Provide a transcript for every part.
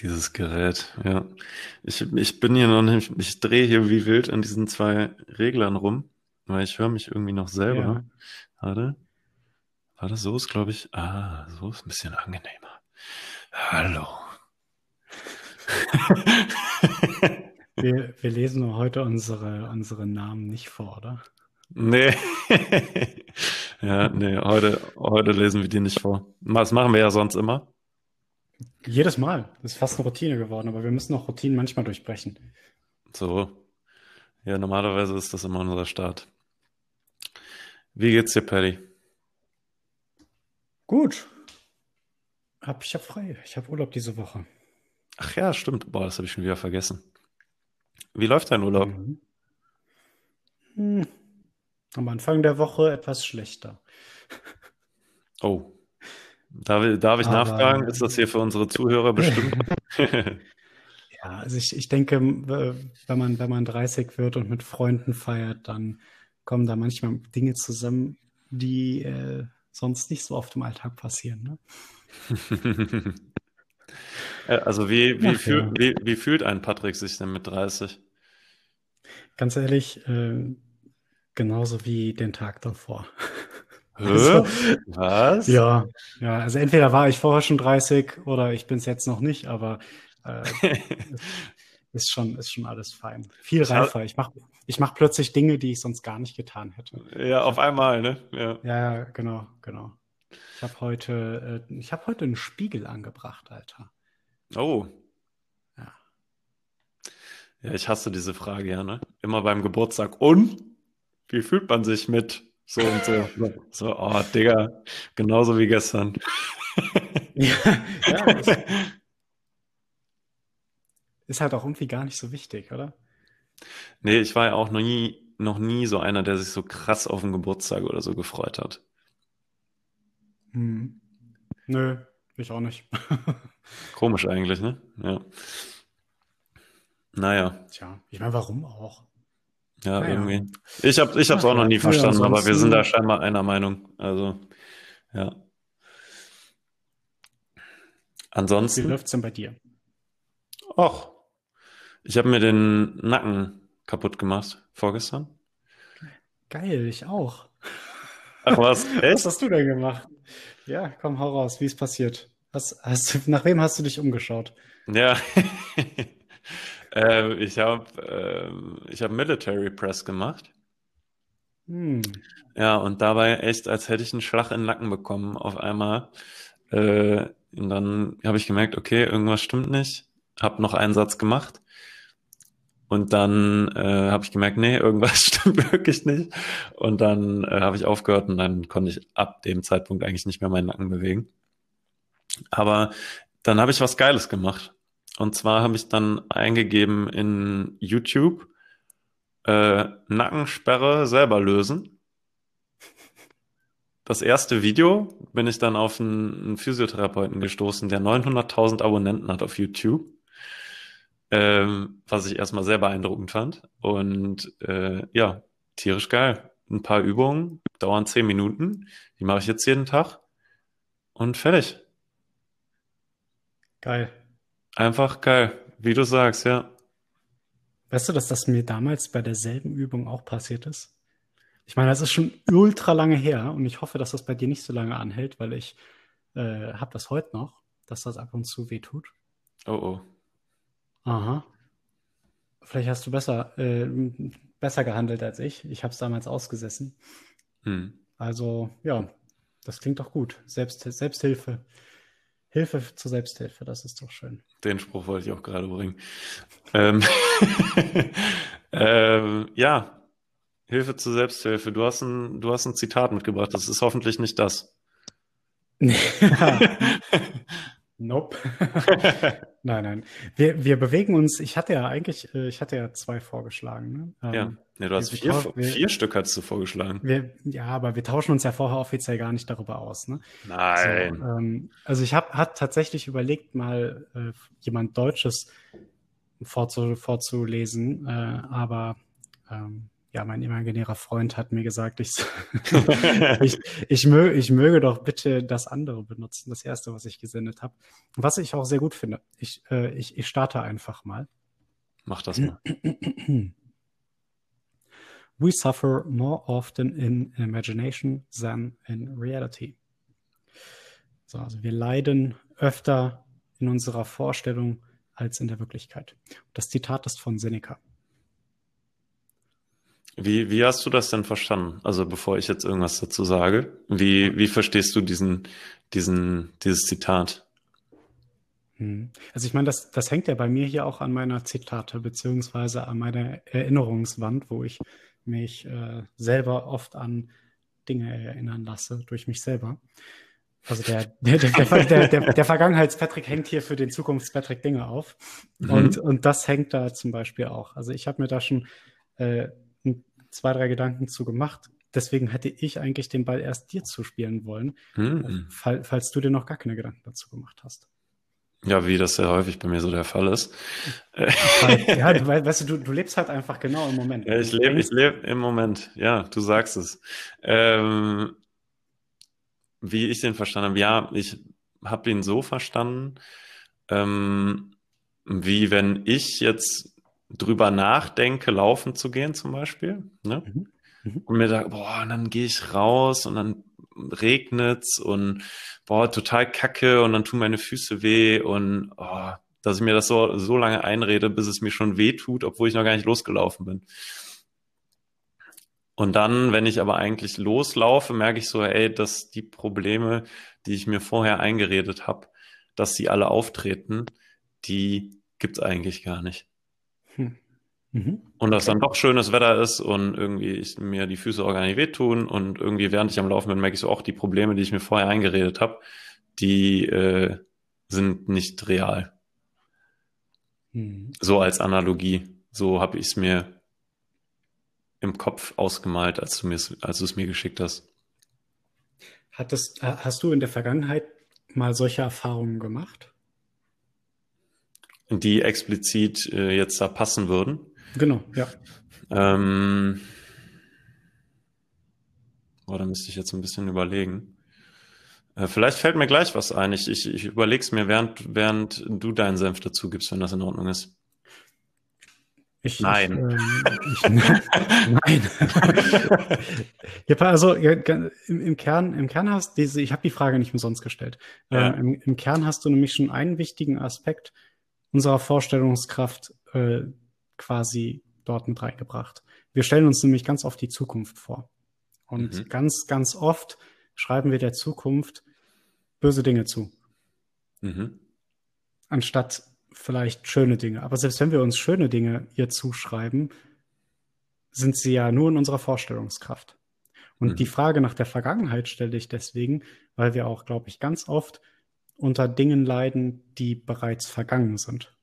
Dieses Gerät, ja. Ich, ich bin hier noch nicht, ich drehe hier wie wild an diesen zwei Reglern rum, weil ich höre mich irgendwie noch selber. Ja. Warte. Warte, so ist, glaube ich. Ah, so ist ein bisschen angenehmer. Hallo. Wir, wir lesen heute unsere, unsere Namen nicht vor, oder? Nee. ja, nee, heute, heute lesen wir die nicht vor. Das machen wir ja sonst immer. Jedes Mal. Das ist fast eine Routine geworden, aber wir müssen auch Routinen manchmal durchbrechen. So. Ja, normalerweise ist das immer unser Start. Wie geht's dir, Paddy? Gut. Hab, ich habe frei. Ich habe Urlaub diese Woche. Ach ja, stimmt. Boah, das habe ich schon wieder vergessen. Wie läuft dein Urlaub? Mhm. Hm. Am Anfang der Woche etwas schlechter. Oh. Darf, darf ich Aber- nachfragen? Ist das hier für unsere Zuhörer bestimmt? Ja, also ich, ich denke, wenn man, wenn man 30 wird und mit Freunden feiert, dann kommen da manchmal Dinge zusammen, die äh, sonst nicht so oft im Alltag passieren. Ne? Äh, also wie, wie, Ach fühl, ja. wie, wie fühlt ein Patrick sich denn mit 30? Ganz ehrlich, äh, genauso wie den Tag davor. Also, Was? Ja, ja, also entweder war ich vorher schon 30 oder ich bin es jetzt noch nicht, aber äh, ist schon, ist schon alles fein. Viel hab- reifer. Ich mache ich mach plötzlich Dinge, die ich sonst gar nicht getan hätte. Ja, auf einmal, ne? Ja. Ja, genau, genau. Ich habe heute, äh, ich habe heute einen Spiegel angebracht, Alter. Oh. Ja. Ja, ich hasse diese Frage ja, ne? Immer beim Geburtstag. Und? Wie fühlt man sich mit so und so? So, oh, Digga, genauso wie gestern. Ja, ja ist, halt auch irgendwie gar nicht so wichtig, oder? Nee, ich war ja auch noch nie, noch nie so einer, der sich so krass auf den Geburtstag oder so gefreut hat. Hm. Nö, ich auch nicht. Komisch eigentlich, ne? Ja. Naja, Tja, ich meine, warum auch? Ja, Naja. irgendwie. Ich hab, ich hab's auch noch ja, nie ja, verstanden, aber wir ansonsten- sind da scheinbar einer Meinung. Also, ja. Wie Ansonsten, läuft's denn bei dir? ach, ich habe mir den Nacken kaputt gemacht vorgestern. Geil, ich auch. Ach was, Was echt? hast du denn gemacht? Ja, komm, hau raus, wie ist passiert? Was, hast, nach wem hast du dich umgeschaut? Ja. Äh, ich habe äh, ich hab Military Press gemacht. Hm. Ja, und dabei echt, als hätte ich einen Schlag in den Nacken bekommen auf einmal. Äh, und dann habe ich gemerkt, okay, irgendwas stimmt nicht. Hab noch einen Satz gemacht. Und dann äh, habe ich gemerkt, nee, irgendwas stimmt wirklich nicht. Und dann äh, habe ich aufgehört und dann konnte ich ab dem Zeitpunkt eigentlich nicht mehr meinen Nacken bewegen. Aber dann habe ich was Geiles gemacht. Und zwar habe ich dann eingegeben in YouTube äh, Nackensperre selber lösen. Das erste Video bin ich dann auf einen, Physiotherapeuten gestoßen, der 900.000 Abonnenten hat auf YouTube. Ähm, was ich erstmal sehr beeindruckend fand. Und äh, ja, tierisch geil. Ein paar Übungen, dauern zehn Minuten. Die mache ich jetzt jeden Tag. Und fertig. Geil. Einfach geil. Wie du sagst, ja. Weißt du, dass das mir damals bei derselben Übung auch passiert ist? Ich meine, das ist schon ultra lange her und ich hoffe, dass das bei dir nicht so lange anhält, weil ich äh, habe das heute noch, dass das ab und zu weh tut. Oh oh. Aha. Vielleicht hast du besser, äh, besser gehandelt als ich. Ich habe es damals ausgesessen. Hm. Also ja, das klingt doch gut. Selbst, Selbsthilfe. Hilfe zur Selbsthilfe, das ist doch schön. Den Spruch wollte ich auch gerade bringen. Ähm, ähm, ja, Hilfe zur Selbsthilfe. Du hast ein, du hast ein Zitat mitgebracht. Das ist hoffentlich nicht das. Nope. Nein, nein. Wir, wir bewegen uns, ich hatte ja eigentlich, äh, ich hatte ja zwei vorgeschlagen. Ne? Ähm, Ja, du hast wir- vier, wir- vier Stück hattest du vorgeschlagen. Wir, ja, aber wir tauschen uns ja vorher offiziell gar nicht darüber aus. Ne? Nein. So, ähm, also ich habe hat tatsächlich überlegt, mal äh, jemand Deutsches vorzu, vorzulesen, äh, aber ähm, ja, mein imaginärer Freund hat mir gesagt, ich, ich, ich, mö, ich möge doch bitte das andere benutzen, das erste, was ich gesendet habe. Was ich auch sehr gut finde. Ich, äh, ich, ich starte einfach mal. Mach das mal. We suffer more often in imagination than in reality. So, also wir leiden öfter in unserer Vorstellung als in der Wirklichkeit. Das Zitat ist von Seneca. Wie, wie hast du das denn verstanden? Also bevor ich jetzt irgendwas dazu sage, wie, wie verstehst du diesen, diesen, dieses Zitat? Hm. Also ich meine, das, das hängt ja bei mir hier auch an meiner Zitate beziehungsweise an meiner Erinnerungswand, wo ich mich äh, selber oft an Dinge erinnern lasse durch mich selber. Also der, der, der, der, der, Vergangenheits-Patrick hängt hier für den Zukunfts-Patrick Dinge auf. Mhm. Und, und das hängt da zum Beispiel auch. Also ich habe mir da schon äh, zwei, drei Gedanken zu gemacht. Deswegen hätte ich eigentlich den Ball erst dir zuspielen wollen, mhm. fall, falls du dir noch gar keine Gedanken dazu gemacht hast. Ja, wie das sehr häufig bei mir so der Fall ist. ja, du, weißt du, du, du lebst halt einfach genau im Moment. Ja, ich lebe ich lebe im Moment. Ja, du sagst es. Ähm, wie ich den verstanden habe, ja, ich habe ihn so verstanden, ähm, wie wenn ich jetzt drüber nachdenke, laufen zu gehen zum Beispiel, ne? Mhm. Mhm. und mir da, boah, und dann gehe ich raus und dann regnet's und boah, total kacke und dann tun meine Füße weh und oh, dass ich mir das so, so lange einrede, bis es mir schon weh tut, obwohl ich noch gar nicht losgelaufen bin. Und dann, wenn ich aber eigentlich loslaufe, merke ich so, ey, dass die Probleme, die ich mir vorher eingeredet habe, dass sie alle auftreten, die gibt's eigentlich gar nicht. Hm. Mhm. Und dass dann doch schönes Wetter ist und irgendwie ich, mir die Füße auch gar nicht wehtun und irgendwie während ich am Laufen bin, merke ich so auch die Probleme, die ich mir vorher eingeredet habe, die äh, sind nicht real. Mhm. So als Analogie. So habe ich es mir im Kopf ausgemalt, als du, als du es mir geschickt hast. Hattest, hast du in der Vergangenheit mal solche Erfahrungen gemacht? Die explizit äh, jetzt da passen würden? Genau, ja. Ähm, oh, da müsste ich jetzt ein bisschen überlegen. Äh, vielleicht fällt mir gleich was ein. Ich, ich, ich überlege es mir, während, während du deinen Senf dazu gibst, wenn das in Ordnung ist. Ich, nein. Ich, äh, ich, nein. ja, also im, im, Kern, im Kern hast diese, ich habe die Frage nicht umsonst gestellt. Ja. Ähm, im, im, Kern hast du nämlich schon einen wichtigen Aspekt unserer Vorstellungskraft äh, quasi dort mit reingebracht. Wir stellen uns nämlich ganz oft die Zukunft vor. Und mhm. ganz, ganz oft schreiben wir der Zukunft böse Dinge zu. Mhm. Anstatt vielleicht schöne Dinge. Aber selbst wenn wir uns schöne Dinge ihr zuschreiben, sind sie ja nur in unserer Vorstellungskraft. Und mhm. die Frage nach der Vergangenheit stelle ich deswegen, weil wir auch, glaube ich, ganz oft unter Dingen leiden, die bereits vergangen sind.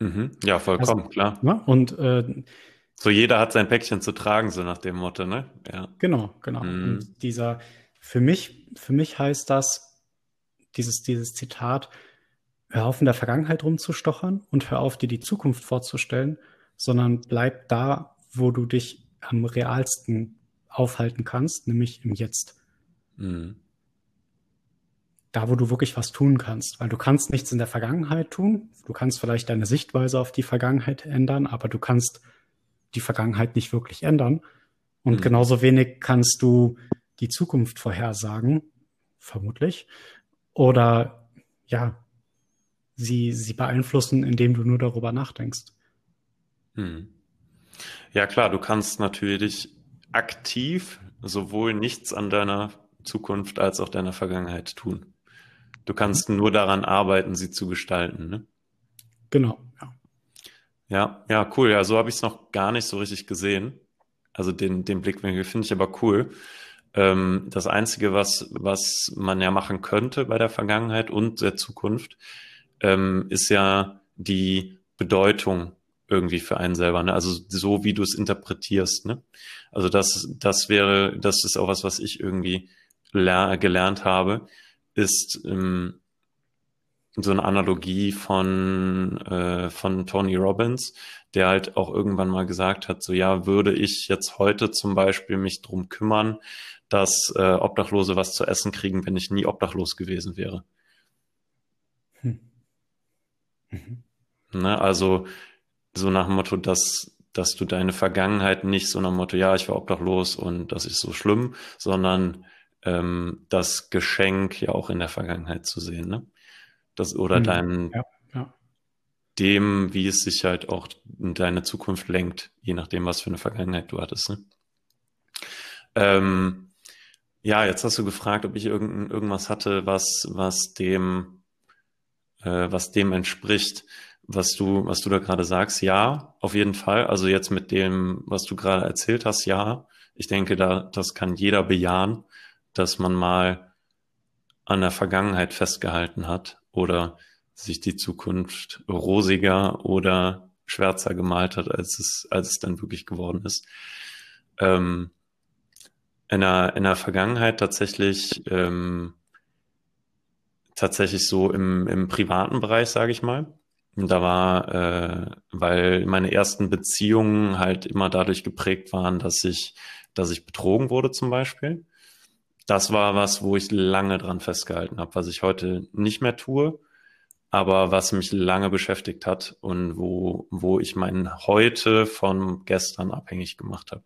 Mhm. Ja, vollkommen, also, klar. Ne? Und äh, so jeder hat sein Päckchen zu tragen, so nach dem Motto, ne? Ja. Genau, genau. Mhm. Und dieser, für mich, für mich heißt das, dieses, dieses Zitat, hör auf in der Vergangenheit rumzustochern und hör auf dir die Zukunft vorzustellen, sondern bleib da, wo du dich am realsten aufhalten kannst, nämlich im Jetzt. Mhm. Da, wo du wirklich was tun kannst, weil du kannst nichts in der Vergangenheit tun. Du kannst vielleicht deine Sichtweise auf die Vergangenheit ändern, aber du kannst die Vergangenheit nicht wirklich ändern. Und mhm. genauso wenig kannst du die Zukunft vorhersagen, vermutlich. Oder ja, sie, sie beeinflussen, indem du nur darüber nachdenkst. Hm. Ja klar, du kannst natürlich aktiv sowohl nichts an deiner Zukunft als auch deiner Vergangenheit tun. Du kannst mhm. nur daran arbeiten, sie zu gestalten. Ne? Genau, ja. Ja, ja, cool. Ja, so habe ich es noch gar nicht so richtig gesehen. Also den, den Blickwinkel finde ich aber cool. Ähm, das Einzige, was, was man ja machen könnte bei der Vergangenheit und der Zukunft, ähm, ist ja die Bedeutung irgendwie für einen selber, ne? Also so wie du es interpretierst, ne? Also das, das wäre, das ist auch was, was ich irgendwie gelernt habe, ist ähm, so eine Analogie von, äh, von Tony Robbins, der halt auch irgendwann mal gesagt hat, so ja, würde ich jetzt heute zum Beispiel mich drum kümmern, dass äh, Obdachlose was zu essen kriegen, wenn ich nie obdachlos gewesen wäre. Hm. Mhm. Ne, also so nach dem Motto, dass, dass du deine Vergangenheit nicht so nach dem Motto, ja, ich war obdachlos und das ist so schlimm, sondern ähm, das Geschenk ja auch in der Vergangenheit zu sehen, ne? Das oder mhm. dein ja, ja. dem, wie es sich halt auch in deine Zukunft lenkt, je nachdem, was für eine Vergangenheit du hattest. Ne? Ähm, ja, jetzt hast du gefragt, ob ich irgend, irgendwas hatte, was, was dem, äh, was dem entspricht, was du, was du da gerade sagst. Ja, auf jeden Fall. Also jetzt mit dem, was du gerade erzählt hast, ja. Ich denke, da, das kann jeder bejahen dass man mal an der Vergangenheit festgehalten hat oder sich die Zukunft rosiger oder schwärzer gemalt hat, als es, als es dann wirklich geworden ist. Ähm, in, der, in der Vergangenheit tatsächlich ähm, tatsächlich so im, im privaten Bereich, sage ich mal. Da war, äh, weil meine ersten Beziehungen halt immer dadurch geprägt waren, dass ich, dass ich betrogen wurde zum Beispiel das war was, wo ich lange dran festgehalten habe, was ich heute nicht mehr tue, aber was mich lange beschäftigt hat und wo, wo ich mein Heute von gestern abhängig gemacht habe.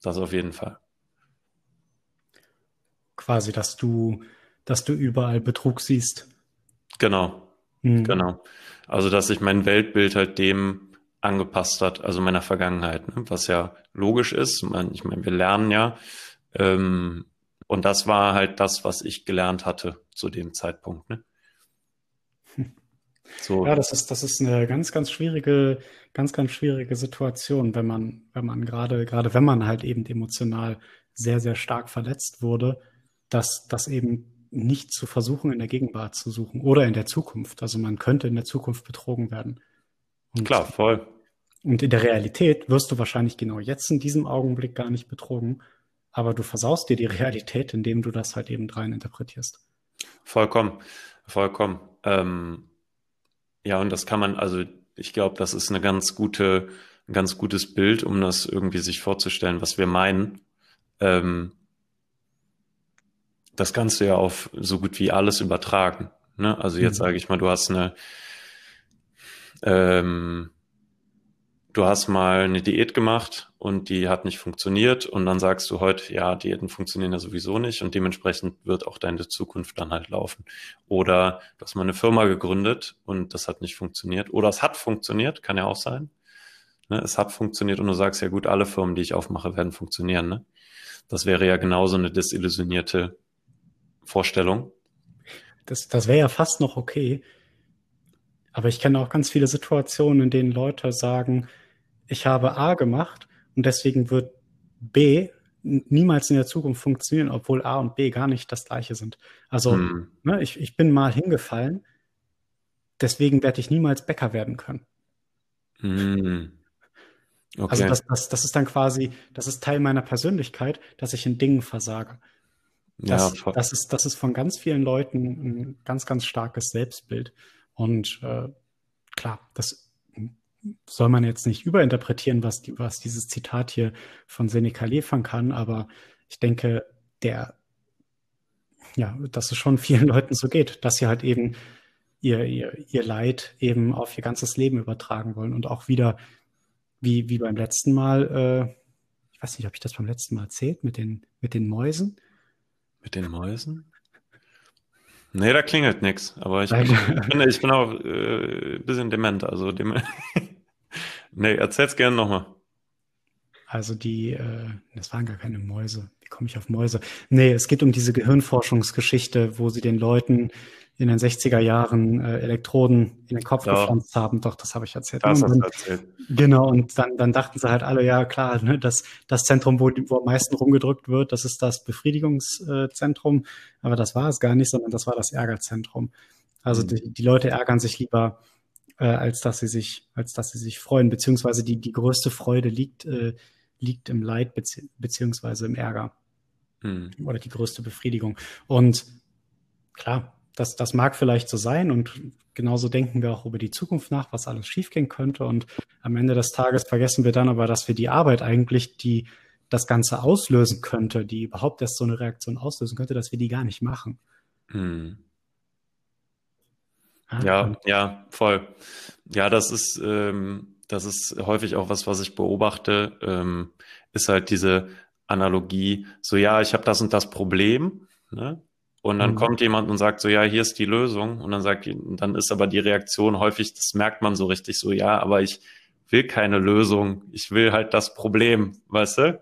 Das auf jeden Fall. Quasi, dass du, dass du überall Betrug siehst. Genau. Mhm. Genau. Also, dass sich mein Weltbild halt dem angepasst hat, also meiner Vergangenheit, ne? was ja logisch ist. Ich meine, wir lernen ja, ähm, und das war halt das, was ich gelernt hatte zu dem Zeitpunkt. Ne? So. Ja, das ist, das ist eine ganz, ganz schwierige, ganz, ganz schwierige Situation, wenn man, wenn man gerade, gerade wenn man halt eben emotional sehr, sehr stark verletzt wurde, dass das eben nicht zu versuchen, in der Gegenwart zu suchen oder in der Zukunft. Also man könnte in der Zukunft betrogen werden. Und, Klar, voll. Und in der Realität wirst du wahrscheinlich genau jetzt in diesem Augenblick gar nicht betrogen, aber du versaust dir die Realität, indem du das halt eben rein interpretierst. Vollkommen, vollkommen. Ähm, ja, und das kann man, also ich glaube, das ist eine ganz gute, ein ganz gutes Bild, um das irgendwie sich vorzustellen, was wir meinen. Ähm, das kannst du ja auf so gut wie alles übertragen. Ne? Also jetzt mhm. sage ich mal, du hast eine ähm, du hast mal eine Diät gemacht und die hat nicht funktioniert und dann sagst du heute, ja, Diäten funktionieren ja sowieso nicht und dementsprechend wird auch deine Zukunft dann halt laufen. Oder du hast mal eine Firma gegründet und das hat nicht funktioniert. Oder es hat funktioniert, kann ja auch sein. Ne? Es hat funktioniert und du sagst ja gut, alle Firmen, die ich aufmache, werden funktionieren. Ne? Das wäre ja genauso eine desillusionierte Vorstellung. Das, das wäre ja fast noch okay. Aber ich kenne auch ganz viele Situationen, in denen Leute sagen, ich habe A gemacht und deswegen wird B niemals in der Zukunft funktionieren, obwohl A und B gar nicht das gleiche sind. Also hm. ne, ich, ich bin mal hingefallen, deswegen werde ich niemals Bäcker werden können. Hm. Also okay. Also das, das, das ist dann quasi, das ist Teil meiner Persönlichkeit, dass ich in Dingen versage. Das, ja, das, ist, das ist von ganz vielen Leuten ein ganz, ganz starkes Selbstbild. Und äh, klar, das soll man jetzt nicht überinterpretieren, was, die, was dieses Zitat hier von Seneca liefern kann, aber ich denke, der, ja, dass es schon vielen Leuten so geht, dass sie halt eben ihr, ihr, ihr Leid eben auf ihr ganzes Leben übertragen wollen und auch wieder, wie, wie beim letzten Mal, äh, ich weiß nicht, ob ich das beim letzten Mal erzählt, mit den, mit den Mäusen. Mit den Mäusen? Nee, da klingelt nichts. Aber ich bin, ich bin, auch äh, ein bisschen dement. Also dem nee, erzähl's gerne nochmal. Also die, äh, das waren gar keine Mäuse. Wie komme ich auf Mäuse? Nee, es geht um diese Gehirnforschungsgeschichte, wo sie den Leuten in den 60er Jahren äh, Elektroden in den Kopf ja. gepflanzt haben. Doch, das habe ich erzählt. Das hast du erzählt. Genau, und dann, dann dachten sie halt alle, ja klar, ne, das, das Zentrum, wo, wo am meisten rumgedrückt wird, das ist das Befriedigungszentrum. Aber das war es gar nicht, sondern das war das Ärgerzentrum. Also mhm. die, die Leute ärgern sich lieber, äh, als dass sie sich, als dass sie sich freuen, beziehungsweise die, die größte Freude liegt, äh, liegt im Leid bezieh beziehungsweise im Ärger. Mhm. Oder die größte Befriedigung. Und klar, das, das mag vielleicht so sein und genauso denken wir auch über die Zukunft nach, was alles schiefgehen könnte. Und am Ende des Tages vergessen wir dann aber, dass wir die Arbeit eigentlich, die das Ganze auslösen könnte, die überhaupt erst so eine Reaktion auslösen könnte, dass wir die gar nicht machen. Hm. Ja, ja, voll. Ja, das ist, ähm, das ist häufig auch was, was ich beobachte, ähm, ist halt diese Analogie, so ja, ich habe das und das Problem, ne? Und dann mhm. kommt jemand und sagt so, ja, hier ist die Lösung. Und dann sagt, dann ist aber die Reaktion häufig, das merkt man so richtig so, ja, aber ich will keine Lösung. Ich will halt das Problem, weißt du?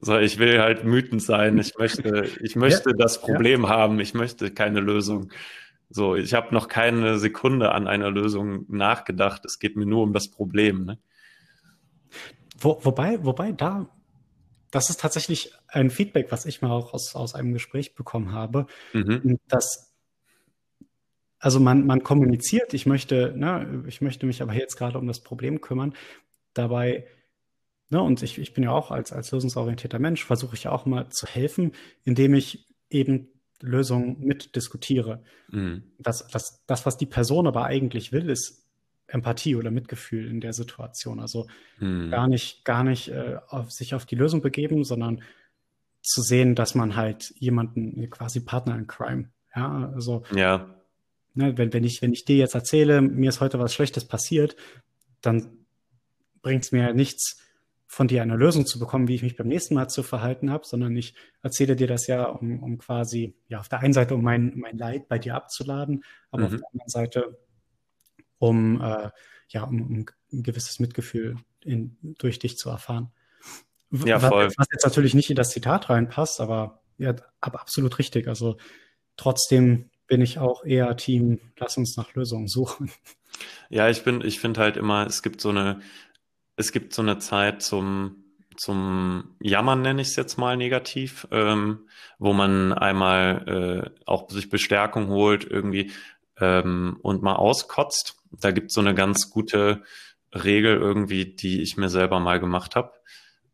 So, ich will halt wütend sein. Ich möchte, ich möchte ja, das Problem ja. haben. Ich möchte keine Lösung. So, ich habe noch keine Sekunde an einer Lösung nachgedacht. Es geht mir nur um das Problem. Ne? Wo, wobei, wobei da, das ist tatsächlich ein Feedback, was ich mal auch aus, aus einem Gespräch bekommen habe, mhm. dass also man, man kommuniziert, ich möchte, ne, ich möchte mich aber jetzt gerade um das Problem kümmern. Dabei Ne, und ich, ich bin ja auch als, als lösungsorientierter Mensch, versuche ich ja auch mal zu helfen, indem ich eben Lösungen mitdiskutiere. Mhm. Das, das, das, was die Person aber eigentlich will, ist Empathie oder Mitgefühl in der Situation. Also mhm. gar nicht, gar nicht äh, auf, sich auf die Lösung begeben, sondern zu sehen, dass man halt jemanden quasi Partner in Crime. Ja, also ja. Ne, wenn, wenn, ich, wenn ich dir jetzt erzähle, mir ist heute was Schlechtes passiert, dann bringt es mir nichts, von dir eine Lösung zu bekommen, wie ich mich beim nächsten Mal zu verhalten habe, sondern ich erzähle dir das ja, um, um quasi, ja, auf der einen Seite, um mein, mein Leid bei dir abzuladen, aber mhm. auf der anderen Seite, um, äh, ja, um, um, ein gewisses Mitgefühl in, durch dich zu erfahren. Ja, voll. Was, was jetzt natürlich nicht in das Zitat reinpasst, aber ja, aber absolut richtig. Also trotzdem bin ich auch eher Team, lass uns nach Lösungen suchen. Ja, ich bin, ich finde halt immer, es gibt so eine, es gibt so eine Zeit zum, zum Jammern, nenne ich es jetzt mal negativ, ähm, wo man einmal äh, auch sich Bestärkung holt irgendwie ähm, und mal auskotzt. Da gibt es so eine ganz gute Regel irgendwie, die ich mir selber mal gemacht habe.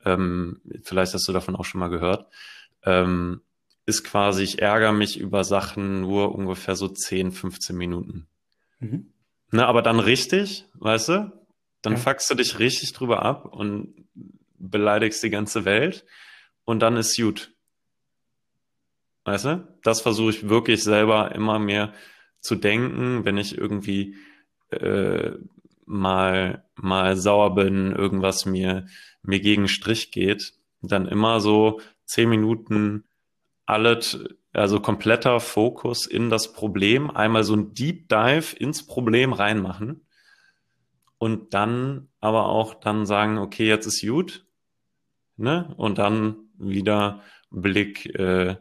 Ähm, vielleicht hast du davon auch schon mal gehört. Ähm, ist quasi, ich ärgere mich über Sachen nur ungefähr so 10, 15 Minuten. Mhm. Ne, aber dann richtig, weißt du? Dann ja. fuckst du dich richtig drüber ab und beleidigst die ganze Welt und dann ist gut. Weißt du? Das versuche ich wirklich selber immer mehr zu denken, wenn ich irgendwie äh, mal, mal sauer bin, irgendwas mir, mir gegen Strich geht, dann immer so zehn Minuten alles, also kompletter Fokus in das Problem, einmal so ein Deep Dive ins Problem reinmachen und dann aber auch dann sagen, okay, jetzt ist gut, ne? Und dann wieder Blick, äh,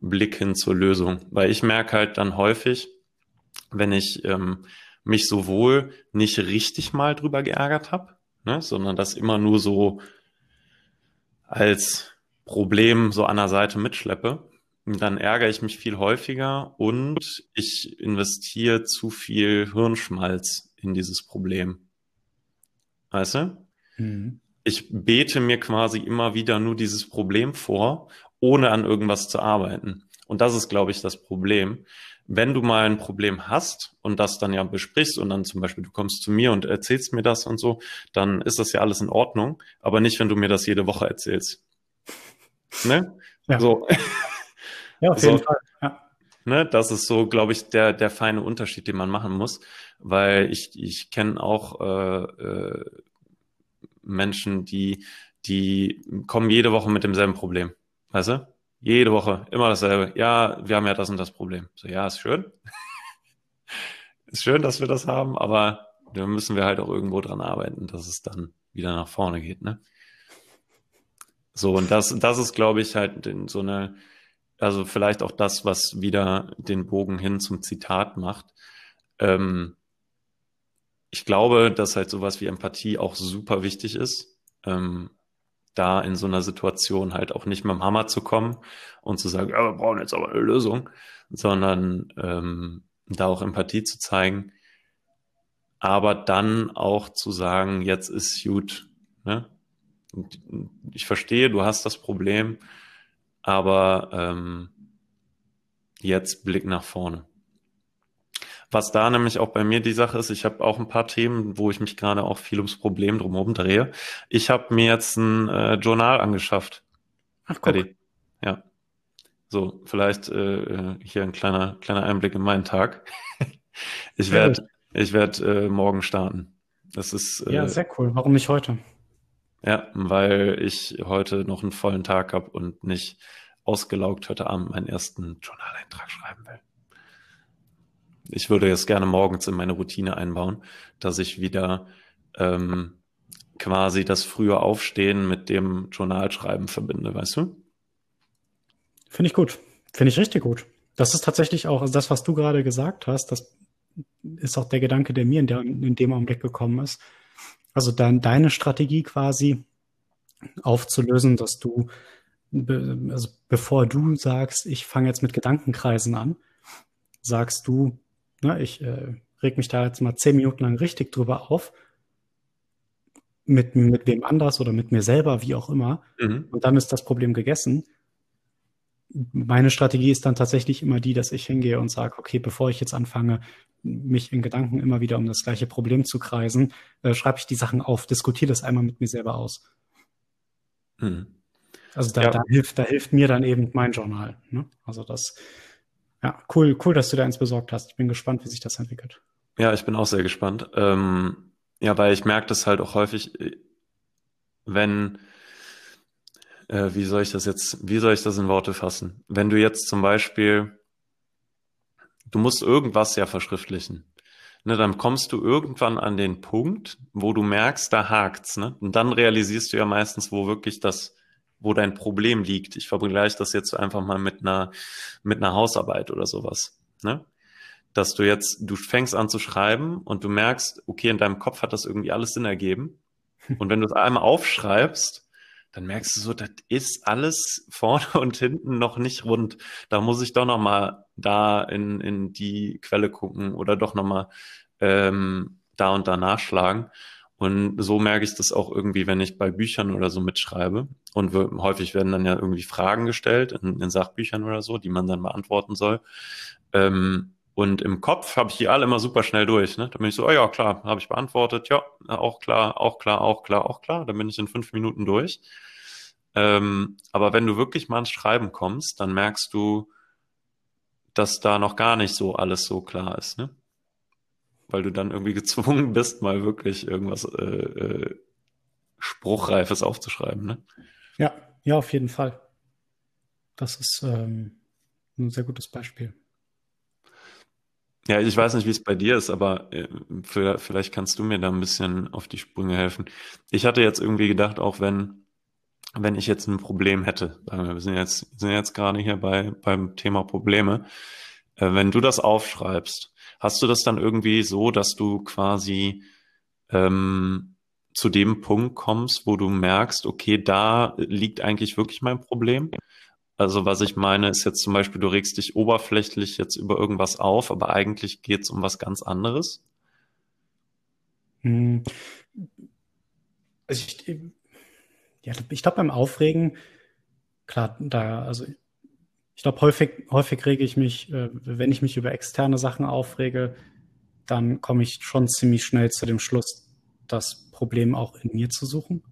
Blick hin zur Lösung. Weil ich merke halt dann häufig, wenn ich ähm, mich sowohl nicht richtig mal drüber geärgert habe, ne, sondern das immer nur so als Problem so an der Seite mitschleppe, dann ärgere ich mich viel häufiger und ich investiere zu viel Hirnschmalz in dieses Problem. Weißt du? Mhm. Ich bete mir quasi immer wieder nur dieses Problem vor, ohne an irgendwas zu arbeiten. Und das ist, glaube ich, das Problem. Wenn du mal ein Problem hast und das dann ja besprichst und dann zum Beispiel du kommst zu mir und erzählst mir das und so, dann ist das ja alles in Ordnung, aber nicht, wenn du mir das jede Woche erzählst. Ne? Ja. So. Ja, auf jeden so. Fall. Ja. Ne, das ist so, glaube ich, der, der feine Unterschied, den man machen muss, weil ich, ich kenne auch äh, äh, Menschen, die, die kommen jede Woche mit demselben Problem. Weißt du? Jede Woche, immer dasselbe. Ja, wir haben ja das und das Problem. So, ja, ist schön. ist schön, dass wir das haben, aber da müssen wir halt auch irgendwo dran arbeiten, dass es dann wieder nach vorne geht, ne? So, und das, das ist, glaube ich, halt so eine, also vielleicht auch das, was wieder den Bogen hin zum Zitat macht. Ähm, ich glaube, dass halt sowas wie Empathie auch super wichtig ist, ähm, da in so einer Situation halt auch nicht mit dem Hammer zu kommen und zu sagen, ja, wir brauchen jetzt aber eine Lösung, sondern ähm, da auch Empathie zu zeigen, aber dann auch zu sagen, jetzt ist gut. Ne? Ich verstehe, du hast das Problem, aber ähm, jetzt Blick nach vorne. Was da nämlich auch bei mir die Sache ist, ich habe auch ein paar Themen, wo ich mich gerade auch viel ums Problem drumherum drehe. Ich habe mir jetzt ein äh, Journal angeschafft. Ach, guck. Ja. So, vielleicht äh, hier ein kleiner, kleiner Einblick in meinen Tag. ich werde ich werd, äh, morgen starten. Das ist. Äh, ja, sehr cool. Warum nicht heute? Ja, weil ich heute noch einen vollen Tag habe und nicht ausgelaugt heute Abend meinen ersten Journaleintrag schreiben will ich würde jetzt gerne morgens in meine Routine einbauen, dass ich wieder ähm, quasi das frühe Aufstehen mit dem Journalschreiben verbinde, weißt du? Finde ich gut. Finde ich richtig gut. Das ist tatsächlich auch, also das, was du gerade gesagt hast, das ist auch der Gedanke, der mir in, der, in dem Augenblick gekommen ist. Also dann deine Strategie quasi aufzulösen, dass du, also bevor du sagst, ich fange jetzt mit Gedankenkreisen an, sagst du, Ne, ich äh, reg mich da jetzt mal zehn Minuten lang richtig drüber auf. Mit, mit wem anders oder mit mir selber, wie auch immer. Mhm. Und dann ist das Problem gegessen. Meine Strategie ist dann tatsächlich immer die, dass ich hingehe und sage, okay, bevor ich jetzt anfange, mich in Gedanken immer wieder um das gleiche Problem zu kreisen, äh, schreibe ich die Sachen auf, diskutiere das einmal mit mir selber aus. Mhm. Also da, ja. da, hilft, da hilft mir dann eben mein Journal. Ne? Also das, ja, cool, cool, dass du da eins besorgt hast. Ich bin gespannt, wie sich das entwickelt. Ja, ich bin auch sehr gespannt. Ähm, ja, weil ich merke das halt auch häufig, wenn, äh, wie soll ich das jetzt, wie soll ich das in Worte fassen? Wenn du jetzt zum Beispiel, du musst irgendwas ja verschriftlichen. Ne, dann kommst du irgendwann an den Punkt, wo du merkst, da hakt's, ne? Und dann realisierst du ja meistens, wo wirklich das wo dein Problem liegt. Ich vergleiche das jetzt einfach mal mit einer, mit einer Hausarbeit oder sowas. Ne? Dass du jetzt, du fängst an zu schreiben und du merkst, okay, in deinem Kopf hat das irgendwie alles Sinn ergeben. Und wenn du es einmal aufschreibst, dann merkst du so, das ist alles vorne und hinten noch nicht rund. Da muss ich doch noch mal da in, in die Quelle gucken oder doch noch mal ähm, da und da nachschlagen. Und so merke ich das auch irgendwie, wenn ich bei Büchern oder so mitschreibe. Und wir, häufig werden dann ja irgendwie Fragen gestellt in, in, Sachbüchern oder so, die man dann beantworten soll. Ähm, und im Kopf habe ich die alle immer super schnell durch. Ne? Da bin ich so, oh ja, klar, habe ich beantwortet. Ja, auch klar, auch klar, auch klar, auch klar. Dann bin ich in fünf Minuten durch. Ähm, aber wenn du wirklich mal ins Schreiben kommst, dann merkst du, dass da noch gar nicht so alles so klar ist. Ne? weil du dann irgendwie gezwungen bist, mal wirklich irgendwas äh, äh, Spruchreifes aufzuschreiben. Ne? Ja, ja, auf jeden Fall. Das ist ähm, ein sehr gutes Beispiel. Ja, ich weiß nicht, wie es bei dir ist, aber äh, vielleicht kannst du mir da ein bisschen auf die Sprünge helfen. Ich hatte jetzt irgendwie gedacht, auch wenn, wenn ich jetzt ein Problem hätte, wir, sind jetzt, sind jetzt gerade hier bei, beim Thema Probleme, äh, wenn du das aufschreibst, Hast du das dann irgendwie so, dass du quasi ähm, zu dem Punkt kommst, wo du merkst, okay, da liegt eigentlich wirklich mein Problem? Also was ich meine, ist jetzt zum Beispiel, du regst dich oberflächlich jetzt über irgendwas auf, aber eigentlich geht es um was ganz anderes? Hm. Also ich, ja, ich glaube beim Aufregen, klar, da, also ich glaube, häufig, häufig rege ich mich, äh, wenn ich mich über externe Sachen aufrege, dann komme ich schon ziemlich schnell zu dem Schluss, das Problem auch in mir zu suchen.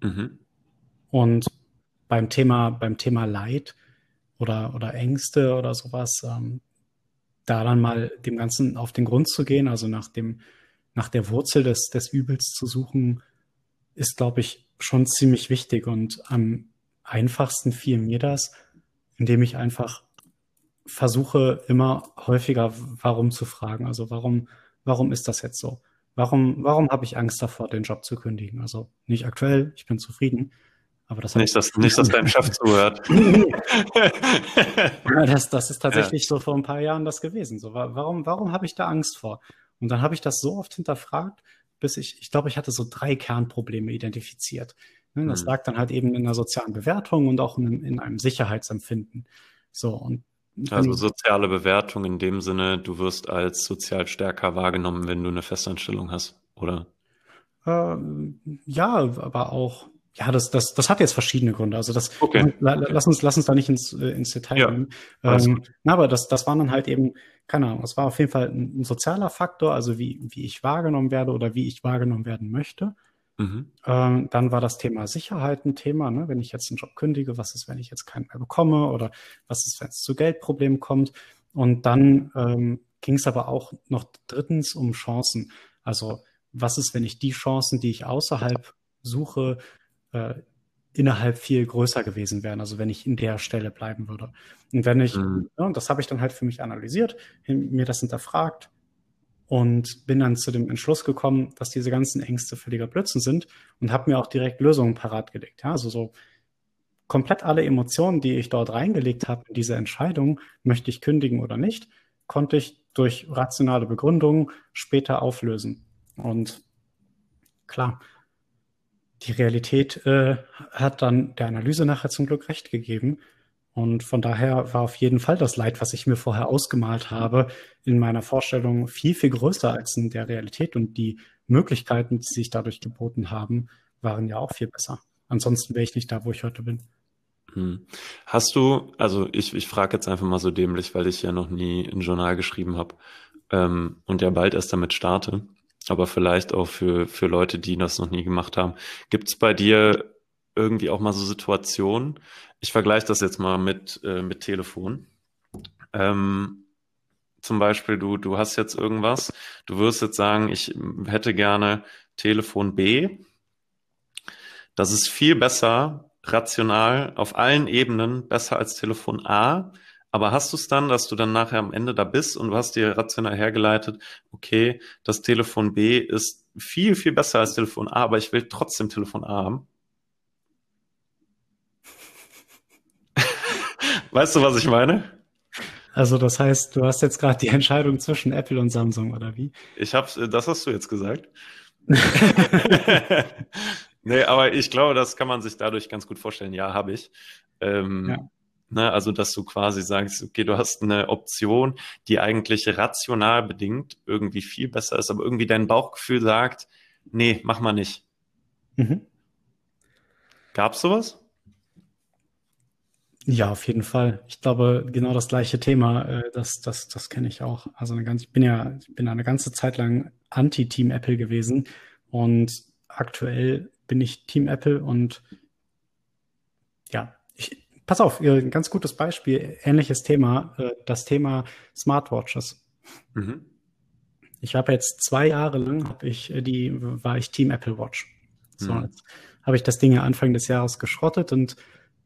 Mhm. Und beim Thema, beim Thema Leid oder, oder Ängste oder sowas, ähm, da dann mal dem Ganzen auf den Grund zu gehen, also nach dem, nach der Wurzel des, des Übels zu suchen, ist, glaube ich, schon ziemlich wichtig. Und am einfachsten fiel mir das, indem ich einfach versuche, immer häufiger warum zu fragen. Also warum, warum ist das jetzt so? Warum, warum habe ich Angst davor, den Job zu kündigen? Also nicht aktuell, ich bin zufrieden. Aber das nicht, dass, nicht, dass dein Chef zuhört. das, das ist tatsächlich ja. so vor ein paar Jahren das gewesen. So, warum, warum habe ich da Angst vor? Und dann habe ich das so oft hinterfragt, bis ich, ich glaube, ich hatte so drei Kernprobleme identifiziert. Ne, das mhm. lag dann halt eben in der sozialen Bewertung und auch in, in einem Sicherheitsempfinden. So und also soziale Bewertung in dem Sinne, du wirst als sozial stärker wahrgenommen, wenn du eine Festanstellung hast, oder? Äh, ja, aber auch ja, das, das, das hat jetzt verschiedene Gründe. Also das, okay. lass uns, lass uns da nicht ins, äh, ins Detail ja. gehen. Ähm, na, aber das, das waren dann halt eben, keine Ahnung, es war auf jeden Fall ein, ein, sozialer Faktor, also wie, wie ich wahrgenommen werde oder wie ich wahrgenommen werden möchte. Mhm. Ähm, dann war das Thema Sicherheit ein Thema, ne? wenn ich jetzt einen Job kündige, was ist, wenn ich jetzt keinen mehr bekomme oder was ist, wenn es zu Geldproblemen kommt. Und dann ähm, ging es aber auch noch drittens um Chancen. Also was ist, wenn ich die Chancen, die ich außerhalb suche, äh, innerhalb viel größer gewesen wären, also wenn ich in der Stelle bleiben würde. Und wenn ich, mhm. ja, das habe ich dann halt für mich analysiert, mir das hinterfragt und bin dann zu dem Entschluss gekommen, dass diese ganzen Ängste völliger Blödsinn sind und habe mir auch direkt Lösungen parat gelegt. Ja, also so komplett alle Emotionen, die ich dort reingelegt habe in diese Entscheidung, möchte ich kündigen oder nicht, konnte ich durch rationale Begründungen später auflösen. Und klar, die Realität äh, hat dann der Analyse nachher zum Glück recht gegeben. Und von daher war auf jeden Fall das Leid, was ich mir vorher ausgemalt habe, in meiner Vorstellung viel, viel größer als in der Realität. Und die Möglichkeiten, die sich dadurch geboten haben, waren ja auch viel besser. Ansonsten wäre ich nicht da, wo ich heute bin. Hm. Hast du, also ich, ich frage jetzt einfach mal so dämlich, weil ich ja noch nie ein Journal geschrieben habe ähm, und ja bald erst damit starte aber vielleicht auch für, für Leute, die das noch nie gemacht haben. Gibt es bei dir irgendwie auch mal so Situationen? Ich vergleiche das jetzt mal mit, äh, mit Telefon. Ähm, zum Beispiel, du, du hast jetzt irgendwas, du wirst jetzt sagen, ich hätte gerne Telefon B. Das ist viel besser, rational, auf allen Ebenen, besser als Telefon A. Aber hast du es dann, dass du dann nachher am Ende da bist und du hast dir rational hergeleitet, okay, das Telefon B ist viel, viel besser als Telefon A, aber ich will trotzdem Telefon A haben? weißt du, was ich meine? Also das heißt, du hast jetzt gerade die Entscheidung zwischen Apple und Samsung, oder wie? Ich hab's, das hast du jetzt gesagt. nee, aber ich glaube, das kann man sich dadurch ganz gut vorstellen. Ja, habe ich. Ähm, ja. Ne? Also, dass du quasi sagst, okay, du hast eine Option, die eigentlich rational bedingt irgendwie viel besser ist, aber irgendwie dein Bauchgefühl sagt, nee, mach mal nicht. Mhm. Gab's sowas? Ja, auf jeden Fall. Ich glaube, genau das gleiche Thema, äh, das, das, das kenne ich auch. Also eine ganz, ich bin ja, ich bin eine ganze Zeit lang Anti-Team Apple gewesen und aktuell bin ich Team Apple und ja, pass auf, ein ganz gutes Beispiel, ähnliches Thema, äh, das Thema Smartwatches. Mhm. Ich habe jetzt zwei Jahre lang, habe ich äh, die, war ich Team Apple Watch. So, mhm. jetzt habe ich das Ding ja Anfang des Jahres geschrottet und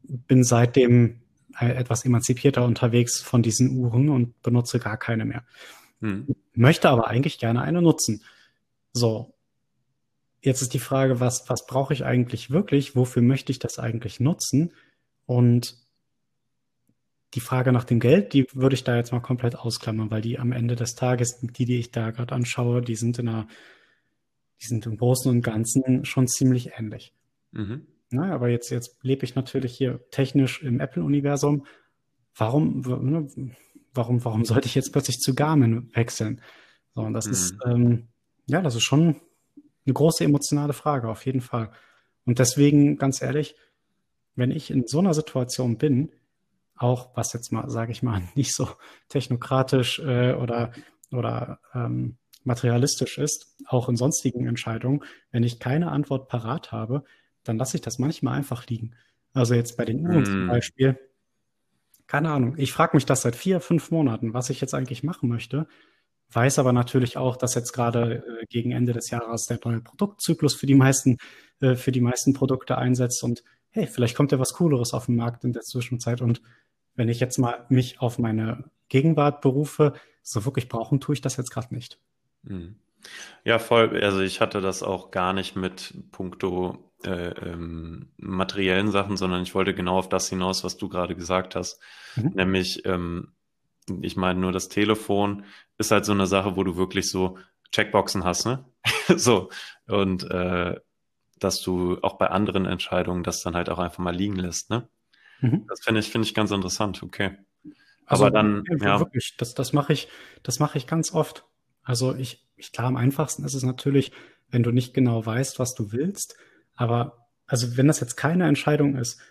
bin seitdem äh, etwas emanzipierter unterwegs von diesen Uhren und benutze gar keine mehr. Mhm. Möchte aber eigentlich gerne eine nutzen. So. Jetzt ist die Frage, was, was brauche ich eigentlich wirklich? Wofür möchte ich das eigentlich nutzen? Und die Frage nach dem Geld, die würde ich da jetzt mal komplett ausklammern, weil die am Ende des Tages, die, die ich da gerade anschaue, die sind in einer, die sind im Großen und Ganzen schon ziemlich ähnlich. Mhm. Na, aber jetzt, jetzt lebe ich natürlich hier technisch im Apple-Universum. Warum, ne, warum, warum sollte ich jetzt plötzlich zu Garmin wechseln? So, und das mhm. ist, ähm, ja, das ist schon eine große emotionale Frage, auf jeden Fall. Und deswegen, ganz ehrlich, wenn ich in so einer Situation bin, auch was jetzt mal, sage ich mal, nicht so technokratisch äh, oder, oder ähm, materialistisch ist, auch in sonstigen Entscheidungen, wenn ich keine Antwort parat habe, dann lasse ich das manchmal einfach liegen. Also jetzt bei den Uhren mm. zum Beispiel, keine Ahnung, ich frage mich das seit vier, fünf Monaten, was ich jetzt eigentlich machen möchte, weiß aber natürlich auch, dass jetzt gerade äh, gegen Ende des Jahres der neue Produktzyklus für die meisten, äh, für die meisten Produkte einsetzt und hey, vielleicht kommt ja was Cooleres auf den Markt in der Zwischenzeit. Und wenn ich jetzt mal mich auf meine Gegenwart berufe, so wirklich brauchen tue ich das jetzt gerade nicht. Mhm. Ja, voll. Also ich hatte das auch gar nicht mit puncto äh, ähm, materiellen Sachen, sondern ich wollte genau auf das hinaus, was du gerade gesagt hast. Mhm. Nämlich, ähm, ich meine, nur das Telefon ist halt so eine Sache, wo du wirklich so Checkboxen hast, ne? so. Und äh, dass du auch bei anderen Entscheidungen das dann halt auch einfach mal liegen lässt, ne? Mhm. Das finde ich, finde ich ganz interessant, okay. Also, Aber dann, ja. Wirklich, das, das mache ich, das mache ich ganz oft. Also ich, ich, klar, am einfachsten ist es natürlich, wenn du nicht genau weißt, was du willst. Aber also wenn das jetzt keine Entscheidung ist,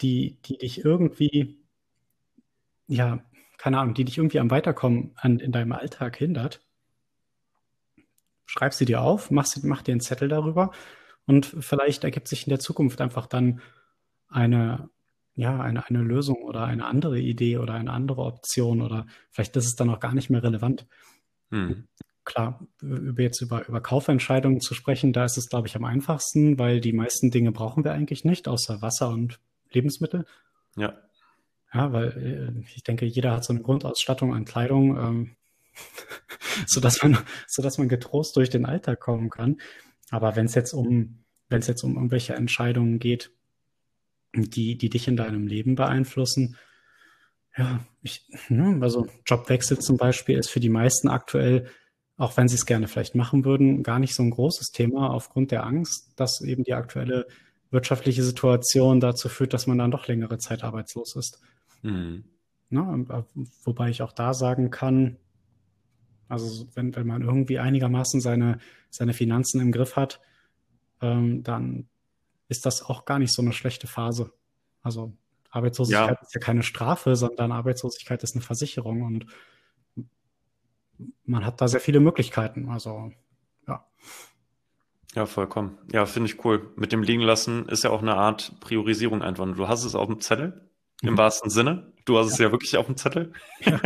die, die dich irgendwie, ja, keine Ahnung, die dich irgendwie am Weiterkommen an, in deinem Alltag hindert, schreib sie dir auf, mach, sie, mach dir einen Zettel darüber und vielleicht ergibt sich in der Zukunft einfach dann eine, ja, eine, eine Lösung oder eine andere Idee oder eine andere Option oder vielleicht ist es dann auch gar nicht mehr relevant. Hm. Klar, über jetzt über, über Kaufentscheidungen zu sprechen, da ist es, glaube ich, am einfachsten, weil die meisten Dinge brauchen wir eigentlich nicht, außer Wasser und Lebensmittel. Ja. Ja, weil äh, ich denke, jeder hat so eine Grundausstattung an Kleidung, ähm, so dass man, so dass man getrost durch den Alltag kommen kann. Aber wenn es jetzt um, wenn es jetzt um irgendwelche Entscheidungen geht, die, die dich in deinem Leben beeinflussen, ja, ich, ne, also Jobwechsel zum Beispiel ist für die meisten aktuell, auch wenn sie es gerne vielleicht machen würden, gar nicht so ein großes Thema aufgrund der Angst, dass eben die aktuelle wirtschaftliche Situation dazu führt, dass man dann doch längere Zeit arbeitslos ist. Mhm. Ne, wobei ich auch da sagen kann, also wenn, wenn man irgendwie einigermaßen seine, seine Finanzen im Griff hat, ähm, dann ist das auch gar nicht so eine schlechte Phase. Also Arbeitslosigkeit ja. ist ja keine Strafe, sondern Arbeitslosigkeit ist eine Versicherung und man hat da sehr viele Möglichkeiten. Also ja. Ja, vollkommen. Ja, finde ich cool. Mit dem liegen lassen ist ja auch eine Art Priorisierung einfach. Du hast es auf dem Zettel, mhm. im wahrsten Sinne. Du hast ja. es ja wirklich auf dem Zettel. Ja,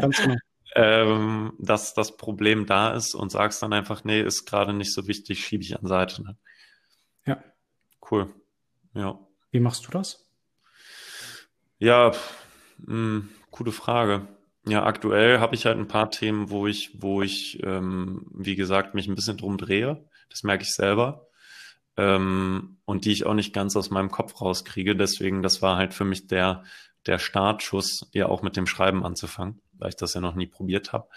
ganz genau. Ähm, dass das Problem da ist und sagst dann einfach, nee, ist gerade nicht so wichtig, schiebe ich an Seite. Ne? Ja. Cool. Ja. Wie machst du das? Ja, mh, hm, gute Frage. Ja, aktuell habe ich halt ein paar Themen, wo ich, wo ich, ähm, wie gesagt, mich ein bisschen drum drehe. Das merke ich selber. Ähm, und die ich auch nicht ganz aus meinem Kopf rauskriege. Deswegen, das war halt für mich der, der Startschuss, ja auch mit dem Schreiben anzufangen, weil ich das ja noch nie probiert habe.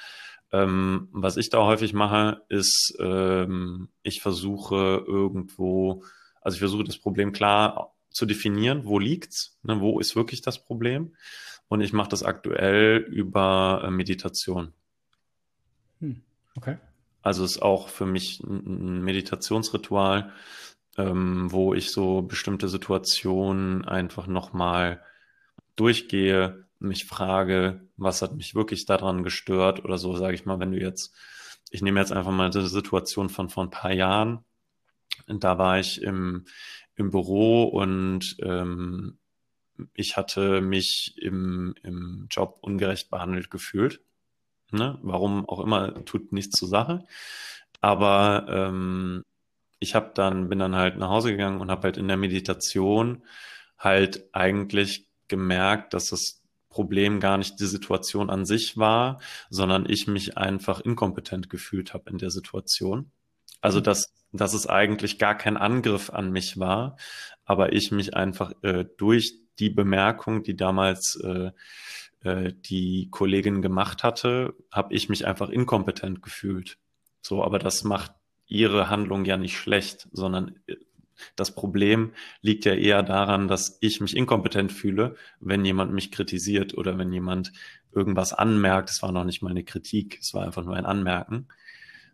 Ähm, was ich da häufig mache, ist, ähm, ich versuche irgendwo also ich versuche das Problem klar zu definieren, wo liegt's, ne, wo ist wirklich das Problem. Und ich mache das aktuell über äh, Meditation. Hm, okay. Also ist auch für mich ein Meditationsritual, ähm, wo ich so bestimmte Situationen einfach nochmal durchgehe, mich frage, was hat mich wirklich daran gestört oder so, sage ich mal, wenn du jetzt, ich nehme jetzt einfach mal diese Situation von vor ein paar Jahren, da war ich im, im Büro und ähm, ich hatte mich im, im Job ungerecht behandelt gefühlt. Ne? Warum auch immer, tut nichts zur Sache. Aber ähm, ich habe dann, bin dann halt nach Hause gegangen und habe halt in der Meditation halt eigentlich gemerkt, dass das Problem gar nicht die Situation an sich war, sondern ich mich einfach inkompetent gefühlt habe in der Situation. Also, dass, dass es eigentlich gar kein Angriff an mich war, aber ich mich einfach äh, durch die Bemerkung, die damals äh, äh, die Kollegin gemacht hatte, habe ich mich einfach inkompetent gefühlt. So, aber das macht ihre Handlung ja nicht schlecht, sondern äh, das Problem liegt ja eher daran, dass ich mich inkompetent fühle, wenn jemand mich kritisiert oder wenn jemand irgendwas anmerkt. Es war noch nicht mal eine Kritik, es war einfach nur ein Anmerken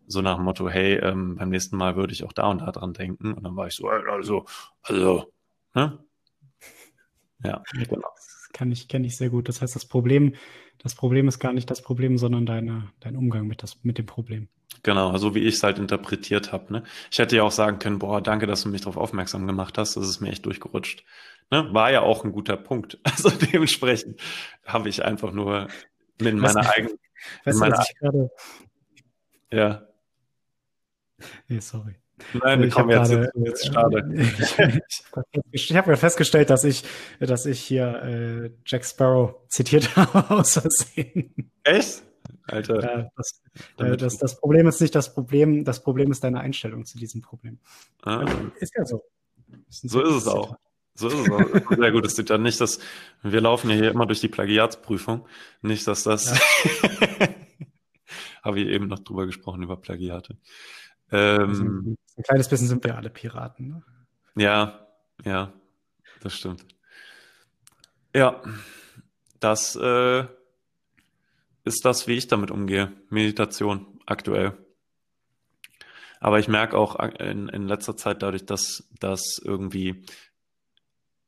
so nach dem Motto, hey, ähm, beim nächsten Mal würde ich auch da und da dran denken. Und dann war ich so, also, also, ne? Ja, genau. Kann ich, kenne ich sehr gut. Das heißt, das Problem, das Problem ist gar nicht das Problem, sondern deine, dein Umgang mit, das, mit dem Problem. Genau, so wie ich es halt interpretiert habe. Ne? Ich hätte ja auch sagen können, boah, danke, dass du mich darauf aufmerksam gemacht hast. Das ist mir echt durchgerutscht. Ne? War ja auch ein guter Punkt. Also dementsprechend habe ich einfach nur mit meiner eigenen. Weißt du, was ich gerade. Ja. Nee, sorry. Nein, ich habe gerade, jetzt, schade. ich habe ja festgestellt, dass ich, dass ich hier äh, Jack Sparrow zitiert habe aus Versehen. Echt? Alter. Ja, das, äh, das, das, Problem ist nicht das Problem, das Problem ist deine Einstellung zu diesem Problem. Ah. Also, ist ja so. Ist so ist es auch. So ist es auch. Sehr gut. Es sieht dann nicht, dass wir laufen ja hier immer durch die Plagiatsprüfung. Nicht, dass das. Ja. habe ich eben noch drüber gesprochen über Plagiate. Ähm, also ein kleines bisschen sind wir alle Piraten. Ne? Ja, ja, das stimmt. Ja, das äh, ist das, wie ich damit umgehe. Meditation aktuell. Aber ich merke auch in, in letzter Zeit dadurch, dass, dass irgendwie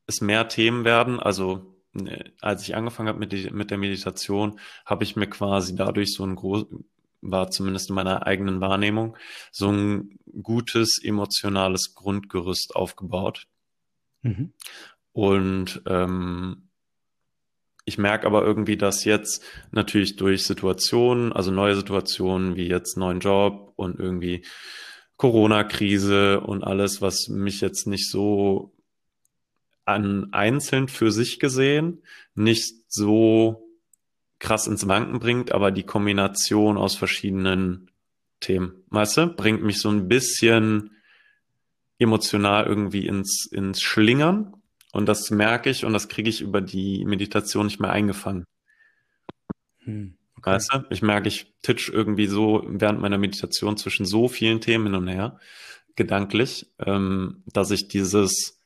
es mehr Themen werden, also äh, als ich angefangen habe mit, die, mit der Meditation, habe ich mir quasi dadurch so ein groß, war zumindest in meiner eigenen Wahrnehmung, so ein gutes emotionales Grundgerüst aufgebaut. Mhm. Und ähm, ich merke aber irgendwie, dass jetzt natürlich durch Situationen, also neue Situationen wie jetzt neuen Job und irgendwie Corona-Krise und alles, was mich jetzt nicht so an einzeln für sich gesehen nicht so krass ins Wanken bringt, aber die Kombination aus verschiedenen Themen, weißt du, bringt mich so ein bisschen emotional irgendwie ins, ins Schlingern. Und das merke ich und das kriege ich über die Meditation nicht mehr eingefangen. Hm, okay. Weißt du? Ich merke, ich titsch irgendwie so während meiner Meditation zwischen so vielen Themen hin und her, gedanklich, ähm, dass ich dieses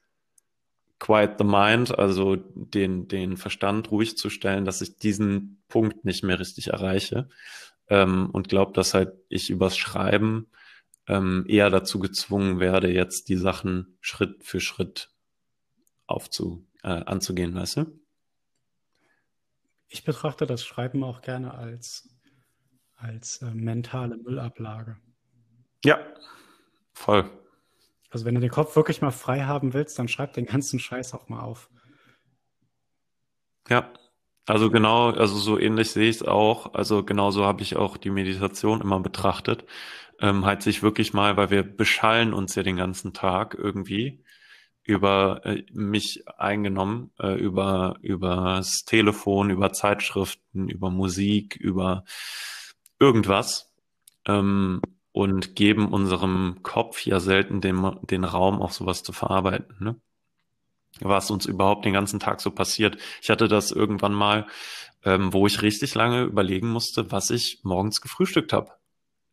Quiet the Mind, also den, den Verstand ruhig zu stellen, dass ich diesen Punkt nicht mehr richtig erreiche. Ähm, und glaube, dass halt ich übers Schreiben ähm, eher dazu gezwungen werde, jetzt die Sachen Schritt für Schritt aufzu, äh, anzugehen, weißt du? Ich betrachte das Schreiben auch gerne als, als äh, mentale Müllablage. Ja, voll. Also wenn du den Kopf wirklich mal frei haben willst, dann schreib den ganzen Scheiß auch mal auf. Ja, also genau, also so ähnlich sehe ich es auch. Also genauso habe ich auch die Meditation immer betrachtet. Ähm, halt sich wirklich mal, weil wir beschallen uns ja den ganzen Tag irgendwie über äh, mich eingenommen, äh, über übers Telefon, über Zeitschriften, über Musik, über irgendwas. Ähm, und geben unserem Kopf ja selten den, den Raum, auch sowas zu verarbeiten. Ne? Was uns überhaupt den ganzen Tag so passiert. Ich hatte das irgendwann mal, ähm, wo ich richtig lange überlegen musste, was ich morgens gefrühstückt habe.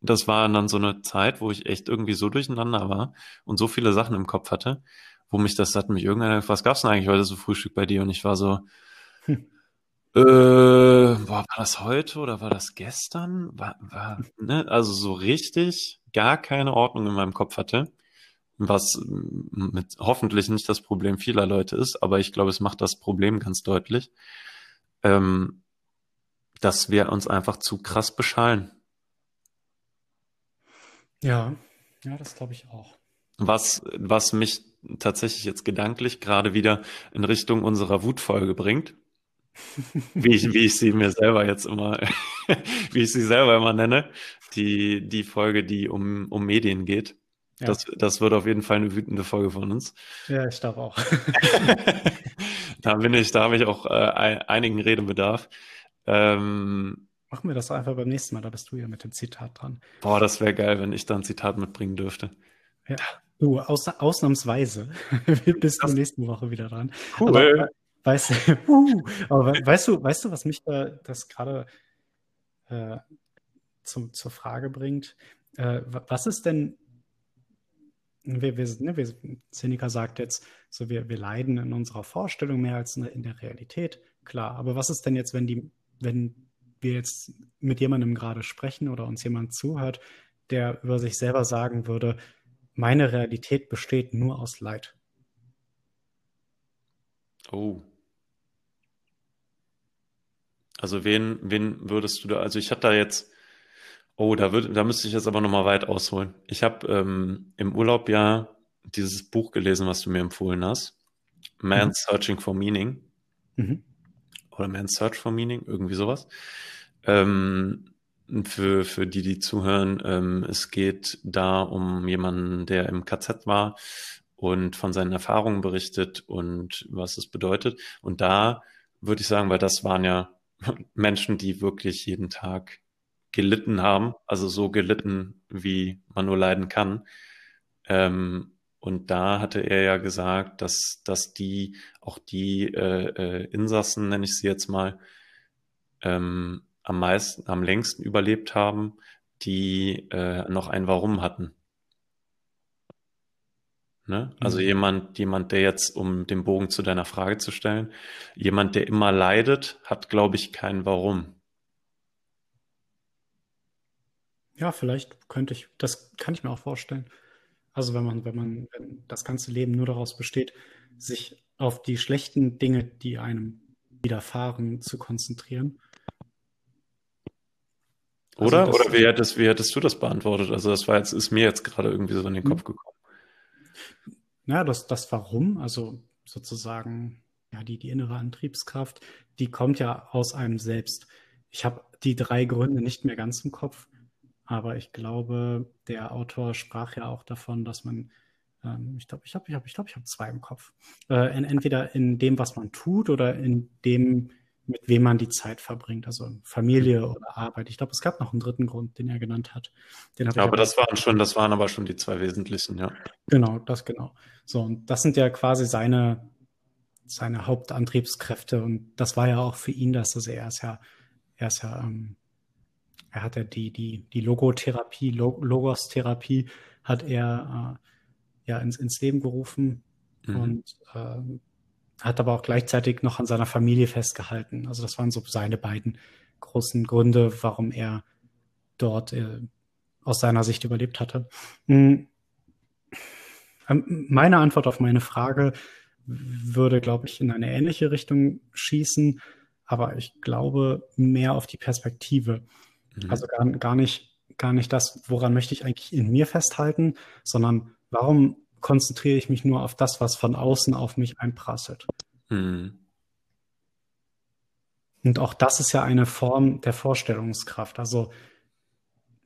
Das war dann so eine Zeit, wo ich echt irgendwie so durcheinander war und so viele Sachen im Kopf hatte, wo mich das hat mich irgendeiner, was gab's denn eigentlich heute so Frühstück bei dir? Und ich war so, hm. Äh, boah, war das heute oder war das gestern? War, war, ne? Also so richtig gar keine Ordnung in meinem Kopf hatte, was mit hoffentlich nicht das Problem vieler Leute ist, aber ich glaube, es macht das Problem ganz deutlich, ähm, dass wir uns einfach zu krass beschallen. Ja, ja, das glaube ich auch. Was, was mich tatsächlich jetzt gedanklich gerade wieder in Richtung unserer Wutfolge bringt wie ich, wie ich sie mir selber jetzt immer, wie ich sie selber immer nenne, die, die Folge, die um, um Medien geht. Ja. Das, das wird auf jeden Fall eine wütende Folge von uns. Ja, ich glaube auch. da bin ich, da habe ich auch äh, einigen Redebedarf. Ähm, Machen wir das einfach beim nächsten Mal, da bist du ja mit dem Zitat dran. Boah, das wäre geil, wenn ich da ein Zitat mitbringen dürfte. Ja. Du, aus, ausnahmsweise bist du nächste Woche wieder dran. Cool. Aber, Weißt, uh, aber weißt du, weißt du, was mich da das gerade äh, zum, zur Frage bringt? Äh, was ist denn, wir, wir, ne, wir, Seneca sagt jetzt, so wir, wir leiden in unserer Vorstellung mehr als in der Realität, klar. Aber was ist denn jetzt, wenn die, wenn wir jetzt mit jemandem gerade sprechen oder uns jemand zuhört, der über sich selber sagen würde, meine Realität besteht nur aus Leid? Oh. Also wen, wen würdest du da, also ich hatte da jetzt, oh, da würde, da müsste ich jetzt aber nochmal weit ausholen. Ich habe ähm, im Urlaub ja dieses Buch gelesen, was du mir empfohlen hast. Man mhm. Searching for Meaning. Mhm. Oder Man's Search for Meaning, irgendwie sowas. Ähm, für, für die, die zuhören, ähm, es geht da um jemanden, der im KZ war und von seinen Erfahrungen berichtet und was es bedeutet. Und da würde ich sagen, weil das waren ja Menschen, die wirklich jeden Tag gelitten haben, also so gelitten, wie man nur leiden kann. Ähm, und da hatte er ja gesagt, dass, dass die, auch die äh, äh, Insassen, nenne ich sie jetzt mal, ähm, am meisten, am längsten überlebt haben, die äh, noch ein Warum hatten. Ne? Also mhm. jemand, jemand, der jetzt, um den Bogen zu deiner Frage zu stellen, jemand, der immer leidet, hat, glaube ich, kein Warum. Ja, vielleicht könnte ich, das kann ich mir auch vorstellen. Also wenn man, wenn man, wenn das ganze Leben nur daraus besteht, sich auf die schlechten Dinge, die einem widerfahren, zu konzentrieren. Also Oder? Oder wie hättest, wie hättest du das beantwortet? Also das war jetzt, ist mir jetzt gerade irgendwie so in den Kopf hm. gekommen. Ja, das, das Warum, also sozusagen, ja, die, die innere Antriebskraft, die kommt ja aus einem selbst. Ich habe die drei Gründe nicht mehr ganz im Kopf, aber ich glaube, der Autor sprach ja auch davon, dass man, ähm, ich glaube, ich habe, ich habe, ich glaube, ich habe zwei im Kopf. Äh, in, entweder in dem, was man tut, oder in dem, mit wem man die Zeit verbringt, also Familie oder Arbeit. Ich glaube, es gab noch einen dritten Grund, den er genannt hat. Den ja, aber das waren schon, das waren aber schon die zwei wesentlichen, ja. Genau, das genau. So, und das sind ja quasi seine seine Hauptantriebskräfte. Und das war ja auch für ihn, dass das er ist ja, er ist ja, ähm, er hat ja die, die, die Logotherapie, Logos-Therapie hat er äh, ja ins, ins Leben gerufen mhm. und äh, hat aber auch gleichzeitig noch an seiner Familie festgehalten. Also das waren so seine beiden großen Gründe, warum er dort äh, aus seiner Sicht überlebt hatte. Mhm. Meine Antwort auf meine Frage würde, glaube ich, in eine ähnliche Richtung schießen, aber ich glaube mehr auf die Perspektive. Mhm. Also gar, gar, nicht, gar nicht das, woran möchte ich eigentlich in mir festhalten, sondern warum konzentriere ich mich nur auf das, was von außen auf mich einprasselt. Mhm. Und auch das ist ja eine Form der Vorstellungskraft. Also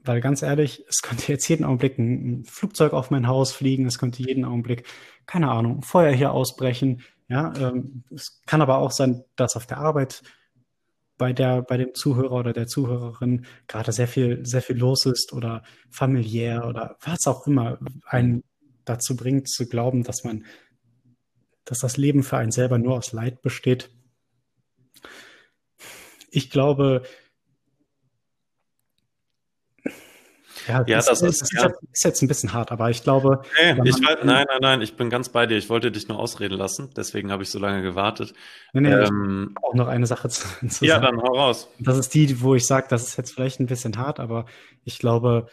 weil ganz ehrlich, es könnte jetzt jeden Augenblick ein, Flugzeug auf mein Haus fliegen, es könnte jeden Augenblick, keine Ahnung, Feuer hier ausbrechen. Ja, ähm, es kann aber auch sein, dass auf der Arbeit bei der, bei dem Zuhörer oder der Zuhörerin gerade sehr viel, sehr viel los ist oder familiär oder was auch immer einen dazu bringt zu glauben, dass man, dass das Leben für einen selber nur aus Leid besteht. Ich glaube, Ja, ja das, das, ist, ist, ja. ist, jetzt ein bisschen hart, aber ich glaube. Nee, ich weiß, nein, nein, nein, ich bin ganz bei dir. Ich wollte dich nur ausreden lassen, deswegen habe ich so lange gewartet. Nee, nee, ähm, auch noch eine Sache zu, zu ja, sagen. Ja, dann hau raus. Das ist die, wo ich sage, das ist jetzt vielleicht ein bisschen hart, aber ich glaube,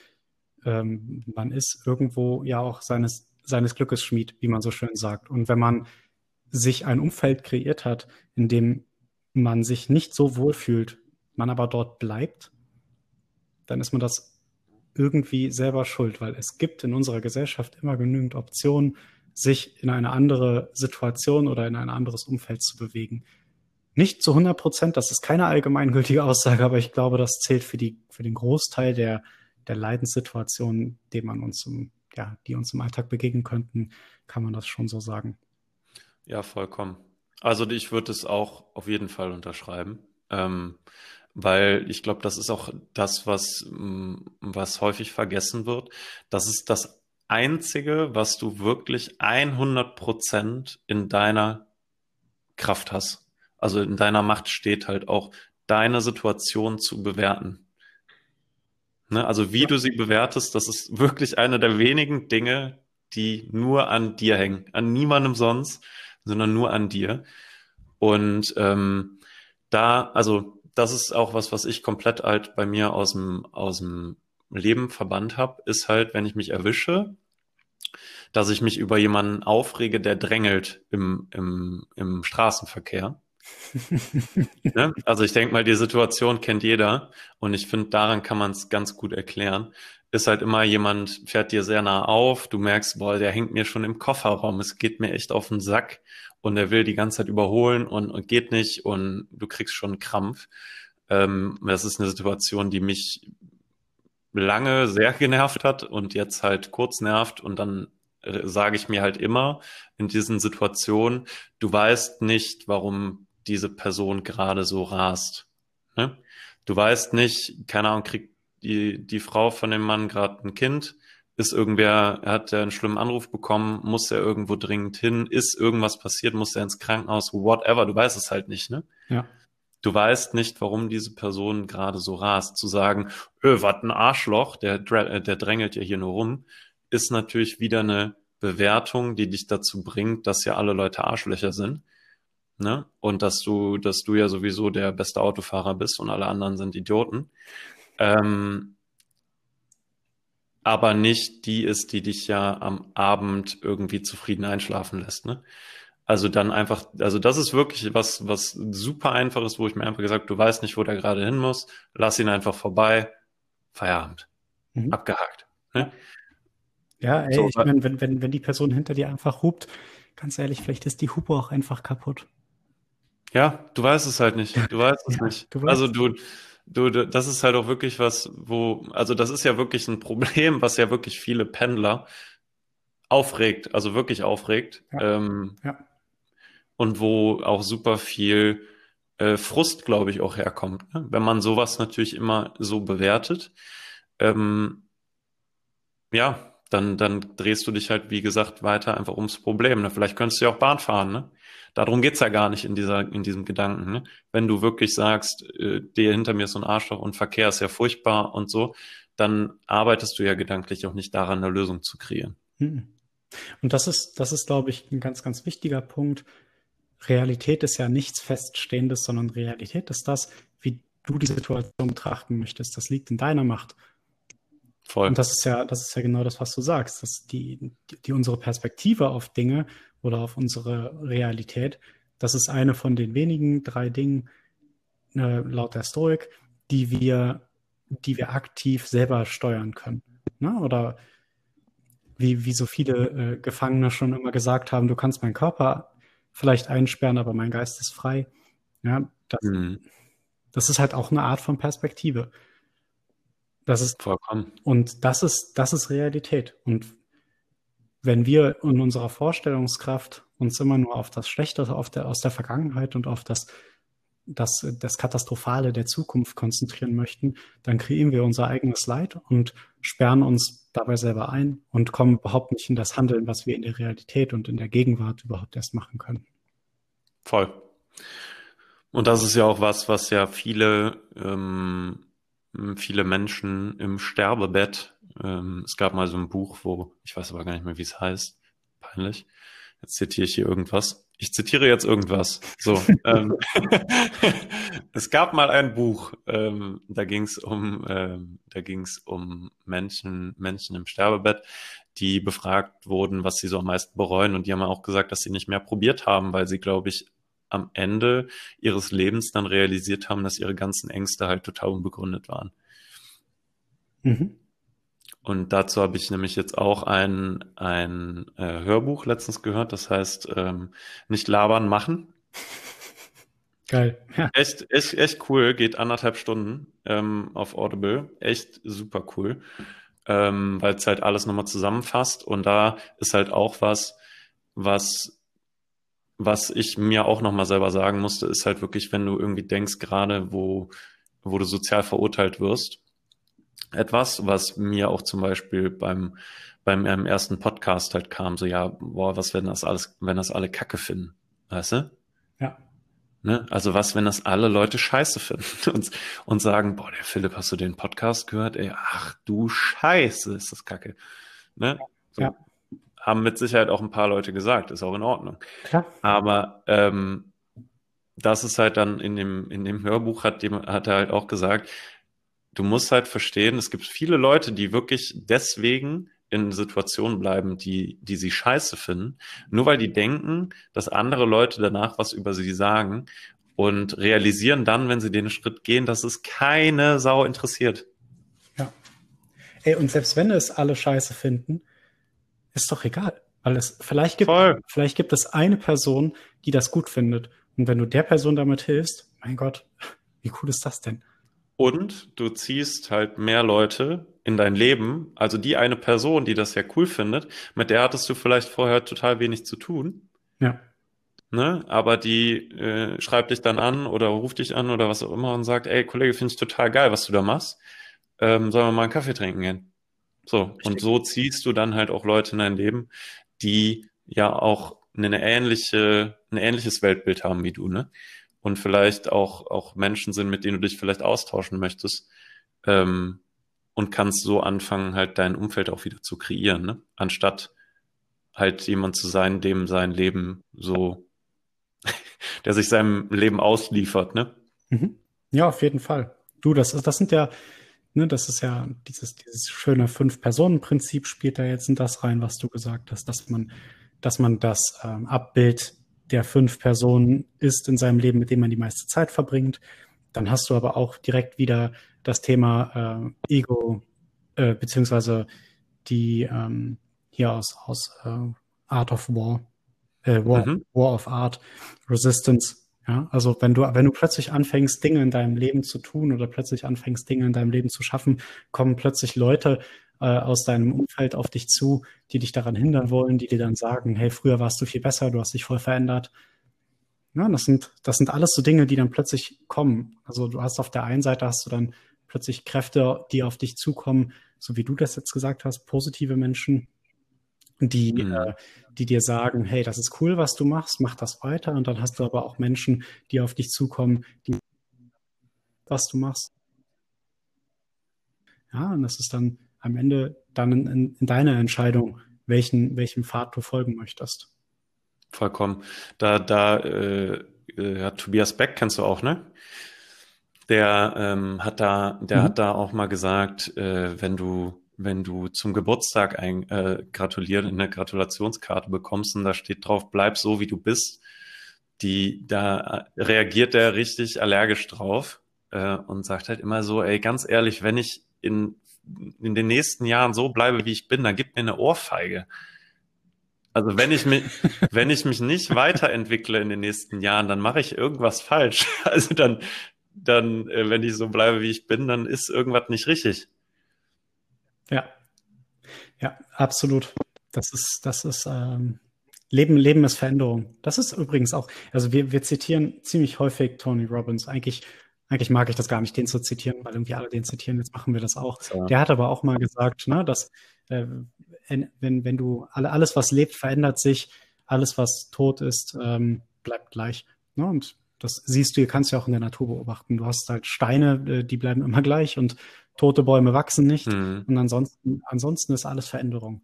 ähm, man ist irgendwo ja auch seines, seines Glückes Schmied, wie man so schön sagt. Und wenn man sich ein Umfeld kreiert hat, in dem man sich nicht so wohl fühlt, man aber dort bleibt, dann ist man das irgendwie selber schuld, weil es gibt in unserer Gesellschaft immer genügend Optionen, sich in eine andere Situation oder in ein anderes Umfeld zu bewegen. Nicht zu 100 Prozent, das ist keine allgemeingültige Aussage, aber ich glaube, das zählt für, die, für den Großteil der, der Leidenssituationen, die man uns im, ja, die uns im Alltag begegnen könnten, kann man das schon so sagen. Ja, vollkommen. Also ich würde es auch auf jeden Fall unterschreiben. Ähm, weil ich glaube, das ist auch das, was, mm, was häufig vergessen wird. Das ist das Einzige, was du wirklich 100 Prozent in deiner Kraft hast. Also in deiner Macht steht halt auch, deine Situation zu bewerten. Ne? Also wie ja. du sie bewertest, das ist wirklich eine der wenigen Dinge, die nur an dir hängen. An niemandem sonst, sondern nur an dir. Und ähm, da, also das ist auch was, was ich komplett halt bei mir aus dem, aus dem Leben verbannt habe, ist halt, wenn ich mich erwische, dass ich mich über jemanden aufrege, der drängelt im, im, im Straßenverkehr. ne? Also ich denke mal, die Situation kennt jeder und ich finde, daran kann man es ganz gut erklären. Ist halt immer jemand, fährt dir sehr nah auf, du merkst, boah, der hängt mir schon im Kofferraum, es geht mir echt auf den Sack und er will die ganze Zeit überholen und, und geht nicht und du kriegst schon Krampf. Ähm, das ist eine Situation, die mich lange sehr genervt hat und jetzt halt kurz nervt und dann äh, sage ich mir halt immer in diesen Situationen, du weißt nicht, warum diese Person gerade so rast. Ne? Du weißt nicht, keine Ahnung, kriegt die, die Frau von dem Mann gerade ein Kind, ist irgendwer, er hat ja einen schlimmen Anruf bekommen, muss er irgendwo dringend hin, ist irgendwas passiert, muss er ins Krankenhaus, whatever, du weißt es halt nicht, ne? Ja. Du weißt nicht, warum diese Person gerade so rast. Zu sagen, öh, was ein Arschloch, der, äh, der drängelt ja hier nur rum, ist natürlich wieder eine Bewertung, die dich dazu bringt, dass ja alle Leute Arschlöcher sind. Ne? Und dass du, dass du ja sowieso der beste Autofahrer bist und alle anderen sind Idioten. Ähm, aber nicht die ist, die dich ja am Abend irgendwie zufrieden einschlafen lässt, ne? Also dann einfach, also das ist wirklich was, was super einfach ist, wo ich mir einfach gesagt, du weißt nicht, wo der gerade hin muss, lass ihn einfach vorbei, Feierabend, mhm. abgehakt. Ne? Ja, ey, so, ich meine, wenn, wenn, wenn die Person hinter dir einfach hupt, ganz ehrlich, vielleicht ist die Hupe auch einfach kaputt. Ja, du weißt es halt nicht. Du weißt es ja, nicht. Du also du, du, das ist halt auch wirklich was, wo, also das ist ja wirklich ein Problem, was ja wirklich viele Pendler aufregt, also wirklich aufregt. Ja. Ähm, ja und wo auch super viel äh, Frust, glaube ich, auch herkommt. Ne? Wenn man sowas natürlich immer so bewertet, ähm, ja, dann, dann drehst du dich halt, wie gesagt, weiter einfach ums Problem. Ne? Vielleicht könntest du ja auch Bahn fahren, ne? Darum geht's ja gar nicht in dieser, in diesem Gedanken. Ne? Wenn du wirklich sagst, äh, der hinter mir ist so ein Arschloch und Verkehr ist ja furchtbar und so, dann arbeitest du ja gedanklich auch nicht daran, eine Lösung zu kreieren. Hm. Und das ist, das ist, glaube ich, ein ganz, ganz wichtiger Punkt. Realität ist ja nichts Feststehendes, sondern Realität ist das, wie du die Situation betrachten möchtest. Das liegt in deiner Macht. Voll. Und das ist ja, das ist ja genau das, was du sagst, dass die, die, die unsere Perspektive auf Dinge oder auf unsere Realität, das ist eine von den wenigen drei Dingen äh, laut der Stoik, die wir, die wir aktiv selber steuern können. Ne? Oder wie, wie so viele äh, Gefangene schon immer gesagt haben, du kannst meinen Körper vielleicht einsperren, aber mein Geist ist frei. Ja, das, mhm. das ist halt auch eine Art von Perspektive. Das ist vollkommen. Und das ist, das ist Realität. Und wenn wir in unserer Vorstellungskraft uns immer nur auf das Schlechte auf der, aus der Vergangenheit und auf das, das, das Katastrophale der Zukunft konzentrieren möchten, dann kreieren wir unser eigenes Leid und sperren uns dabei selber ein und kommen überhaupt nicht in das Handeln, was wir in der Realität und in der Gegenwart überhaupt erst machen können. Voll. Und das ist ja auch was, was ja viele, ähm, viele Menschen im Sterbebett, ähm, es gab mal so ein Buch, wo, ich weiß aber gar nicht mehr, wie es heißt, peinlich, jetzt zitiere ich hier irgendwas, ich zitiere jetzt irgendwas. So, ähm, es gab mal ein Buch, ähm, da ging es um, ähm, da ging es um Menschen, Menschen im Sterbebett, die befragt wurden, was sie so am meisten bereuen, und die haben auch gesagt, dass sie nicht mehr probiert haben, weil sie, glaube ich, am Ende ihres Lebens dann realisiert haben, dass ihre ganzen Ängste halt total unbegründet waren. Mhm. Und dazu habe ich nämlich jetzt auch ein, ein äh, Hörbuch letztens gehört, das heißt ähm, nicht labern, machen. Geil. Ja. Echt, echt, echt cool, geht anderthalb Stunden ähm, auf Audible. Echt super cool. Ähm, weil es halt alles nochmal zusammenfasst. Und da ist halt auch was, was, was ich mir auch nochmal selber sagen musste, ist halt wirklich, wenn du irgendwie denkst, gerade wo, wo du sozial verurteilt wirst, etwas, was mir auch zum Beispiel beim, beim ersten Podcast halt kam, so ja, boah, was wenn das alles, wenn das alle Kacke finden, weißt du? Ja. Ne? Also was, wenn das alle Leute scheiße finden und, und sagen, boah, der Philipp, hast du den Podcast gehört? Ey, ach du Scheiße, ist das Kacke. Ne? So, ja. Haben mit Sicherheit auch ein paar Leute gesagt, ist auch in Ordnung. Klar. Aber ähm, das ist halt dann in dem, in dem Hörbuch hat, hat er halt auch gesagt, du musst halt verstehen, es gibt viele Leute, die wirklich deswegen in Situationen bleiben, die, die sie scheiße finden, nur weil die denken, dass andere Leute danach was über sie sagen und realisieren dann, wenn sie den Schritt gehen, dass es keine Sau interessiert. Ja. Ey, und selbst wenn es alle scheiße finden, ist doch egal. Weil es, vielleicht gibt, vielleicht gibt es eine Person, die das gut findet. Und wenn du der Person damit hilfst, mein Gott, wie cool ist das denn? Und du ziehst halt mehr Leute in dein Leben. Also die eine Person, die das ja cool findet, mit der hattest du vielleicht vorher total wenig zu tun. Ja. Ne? Aber die äh, schreibt dich dann an oder ruft dich an oder was auch immer und sagt, ey Kollege, finde ich total geil, was du da machst. Ähm, sollen wir mal einen Kaffee trinken gehen? So, Richtig. und so ziehst du dann halt auch Leute in dein Leben, die ja auch eine ähnliche, ein ähnliches Weltbild haben wie du, ne? und vielleicht auch, auch Menschen sind, mit denen du dich vielleicht austauschen möchtest. Ähm, und kannst so anfangen, halt dein Umfeld auch wieder zu kreieren, ne? anstatt halt jemand zu sein, dem sein Leben so, der sich seinem Leben ausliefert, ne? Mhm. Ja, auf jeden Fall. Du, das, das sind ja ne, das ist ja dieses, dieses schöne Fünf-Personen-Prinzip spielt da jetzt in das rein, was du gesagt hast, dass man, dass man das ähm, Abbild der fünf Personen ist in seinem Leben, mit dem man die meiste Zeit verbringt. Dann hast du aber auch direkt wieder das Thema äh, Ego, äh, beziehungsweise die ähm, hier aus, aus äh, Art of War, äh, War, mhm. War of Art, Resistance. Ja, also wenn du, wenn du plötzlich anfängst, Dinge in deinem Leben zu tun oder plötzlich anfängst, Dinge in deinem Leben zu schaffen, kommen plötzlich Leute äh, aus deinem Umfeld auf dich zu, die dich daran hindern wollen, die dir dann sagen, hey, früher warst du viel besser, du hast dich voll verändert. Ja, das sind, das sind alles so Dinge, die dann plötzlich kommen. Also du hast auf der einen Seite hast du dann plötzlich Kräfte, die auf dich zukommen, so wie du das jetzt gesagt hast, positive Menschen, die, mhm. äh, die dir sagen, hey, das ist cool, was du machst, mach das weiter. Und dann hast du aber auch Menschen, die auf dich zukommen, die was du machst. Ja, und das ist dann am Ende dann in, in, in deiner Entscheidung, welchen, welchem Pfad du folgen möchtest. Vollkommen. Da, da äh, äh, ja, Tobias Beck kennst du auch, ne? Der ähm, hat da, der mhm. hat da auch mal gesagt, äh, wenn du wenn du zum Geburtstag ein, äh, gratulieren, eine Gratulationskarte bekommst und da steht drauf, bleib so wie du bist, die, da reagiert er richtig allergisch drauf äh, und sagt halt immer so, ey, ganz ehrlich, wenn ich in, in den nächsten Jahren so bleibe, wie ich bin, dann gib mir eine Ohrfeige. Also wenn ich mich, wenn ich mich nicht weiterentwickle in den nächsten Jahren, dann mache ich irgendwas falsch. Also dann, dann, äh, wenn ich so bleibe, wie ich bin, dann ist irgendwas nicht richtig. Ja, ja, absolut. Das ist, das ist ähm, Leben, Leben ist Veränderung. Das ist übrigens auch, also wir, wir zitieren ziemlich häufig Tony Robbins. Eigentlich, eigentlich mag ich das gar nicht, den zu zitieren, weil irgendwie alle den zitieren. Jetzt machen wir das auch. Ja. Der hat aber auch mal gesagt, ne, dass äh, wenn, wenn du alle, alles, was lebt, verändert sich, alles, was tot ist, ähm, bleibt gleich. Ne? Und das siehst du, kannst du ja auch in der Natur beobachten. Du hast halt Steine, äh, die bleiben immer gleich und tote Bäume wachsen nicht. Mhm. Und ansonsten, ansonsten ist alles Veränderung.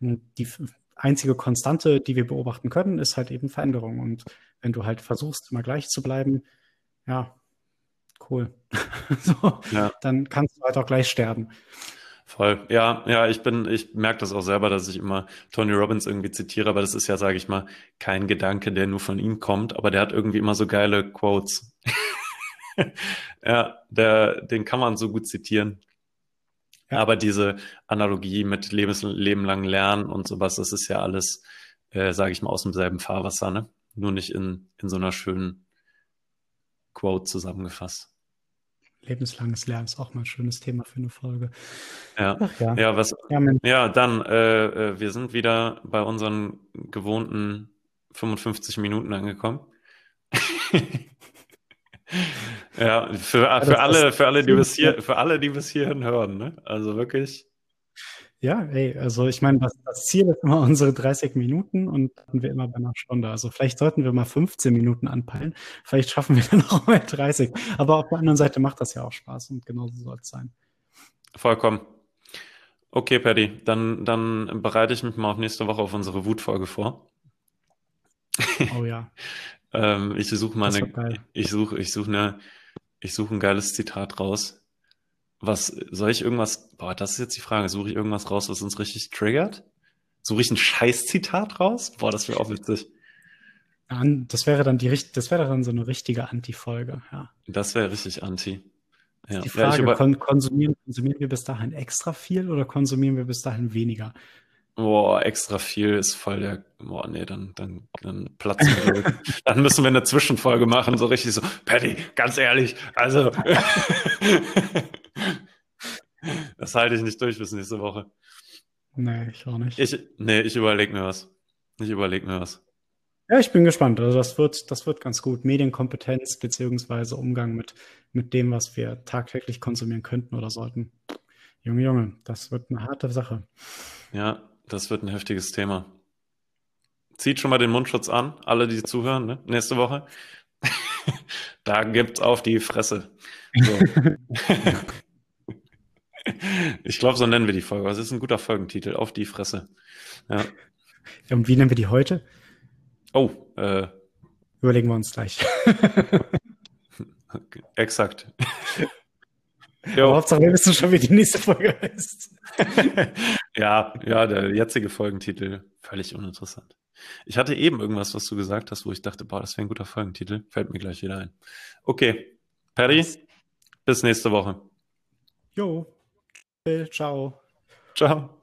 Und die einzige Konstante, die wir beobachten können, ist halt eben Veränderung. Und wenn du halt versuchst, immer gleich zu bleiben, ja, cool. so, ja. Dann kannst du halt auch gleich sterben. Voll. Ja, ja, ich bin, ich merke das auch selber, dass ich immer Tony Robbins irgendwie zitiere, aber das ist ja, sage ich mal, kein Gedanke, der nur von ihm kommt, aber der hat irgendwie immer so geile Quotes. ja, der, den kann man so gut zitieren. Ja. Aber diese Analogie mit Lebens, Leben lang lernen und sowas, das ist ja alles, äh, sage ich mal, aus demselben Fahrwasser, ne? Nur nicht in, in so einer schönen Quote zusammengefasst. Lebenslanges Lernen ist auch mal ein schönes Thema für eine Folge. Ja, Ach, ja. ja, was, ja, ja dann, äh, äh, wir sind wieder bei unseren gewohnten 55 Minuten angekommen. Ja, für, ja, für alle, für alle, die bis hier, für alle, die bis hierhin hören, ne? Also wirklich. Ja, ey, also ich meine, das, das, Ziel ist immer unsere 30 Minuten und dann wir immer bei einer Stunde. Also vielleicht sollten wir mal 15 Minuten anpeilen. Vielleicht schaffen wir dann auch mal 30. Aber auf der anderen Seite macht das ja auch Spaß und genauso soll es sein. Vollkommen. Okay, Paddy, dann, dann bereite ich mich mal auf nächste Woche auf unsere Wutfolge vor. Oh ja. ähm, ich suche mal eine, ich suche, ich suche eine, ich suche ein geiles Zitat raus. Was, soll ich irgendwas, boah, das ist jetzt die Frage, suche ich irgendwas raus, was uns richtig triggert? Suche ich ein Scheiß-Zitat raus? Boah, das wäre auch witzig. Das wäre dann die, das wäre dann so eine richtige Anti-Folge, ja. Das wäre richtig Anti. Ja. Die Frage, ja, kon konsumieren, konsumieren wir bis dahin extra viel oder konsumieren wir bis dahin weniger? Boah, extra viel ist voll der. Boah, nee, dann, dann, dann platzen wir. dann müssen wir eine Zwischenfolge machen, so richtig so, Patty, ganz ehrlich, also. das halte ich nicht durch bis nächste Woche. Nee, ich auch nicht. Ich, nee, ich überlege mir was. Ich überlege mir was. Ja, ich bin gespannt. Also das wird, das wird ganz gut. Medienkompetenz beziehungsweise Umgang mit, mit dem, was wir tagtäglich konsumieren könnten oder sollten. Junge, Junge, das wird eine harte Sache. Ja, das wird ein heftiges Thema. Zieht schon mal den Mundschutz an, alle, die zuhören, ne? nächste Woche. da gibt's auf die Fresse. So. ich glaube, so nennen wir die Folge. Das ist ein guter Folgentitel. Auf die Fresse. Ja. Und wie nennen wir die heute? Oh, äh. Überlegen wir uns gleich. Exakt. Jo. Hauptsache, wir wissen schon, wie die nächste Folge heißt. Ja, ja, der jetzige Folgentitel, völlig uninteressant. Ich hatte eben irgendwas, was du gesagt hast, wo ich dachte, boah, das wäre ein guter Folgentitel. Fällt mir gleich wieder ein. Okay, Perry, bis nächste Woche. Jo, ciao. Ciao.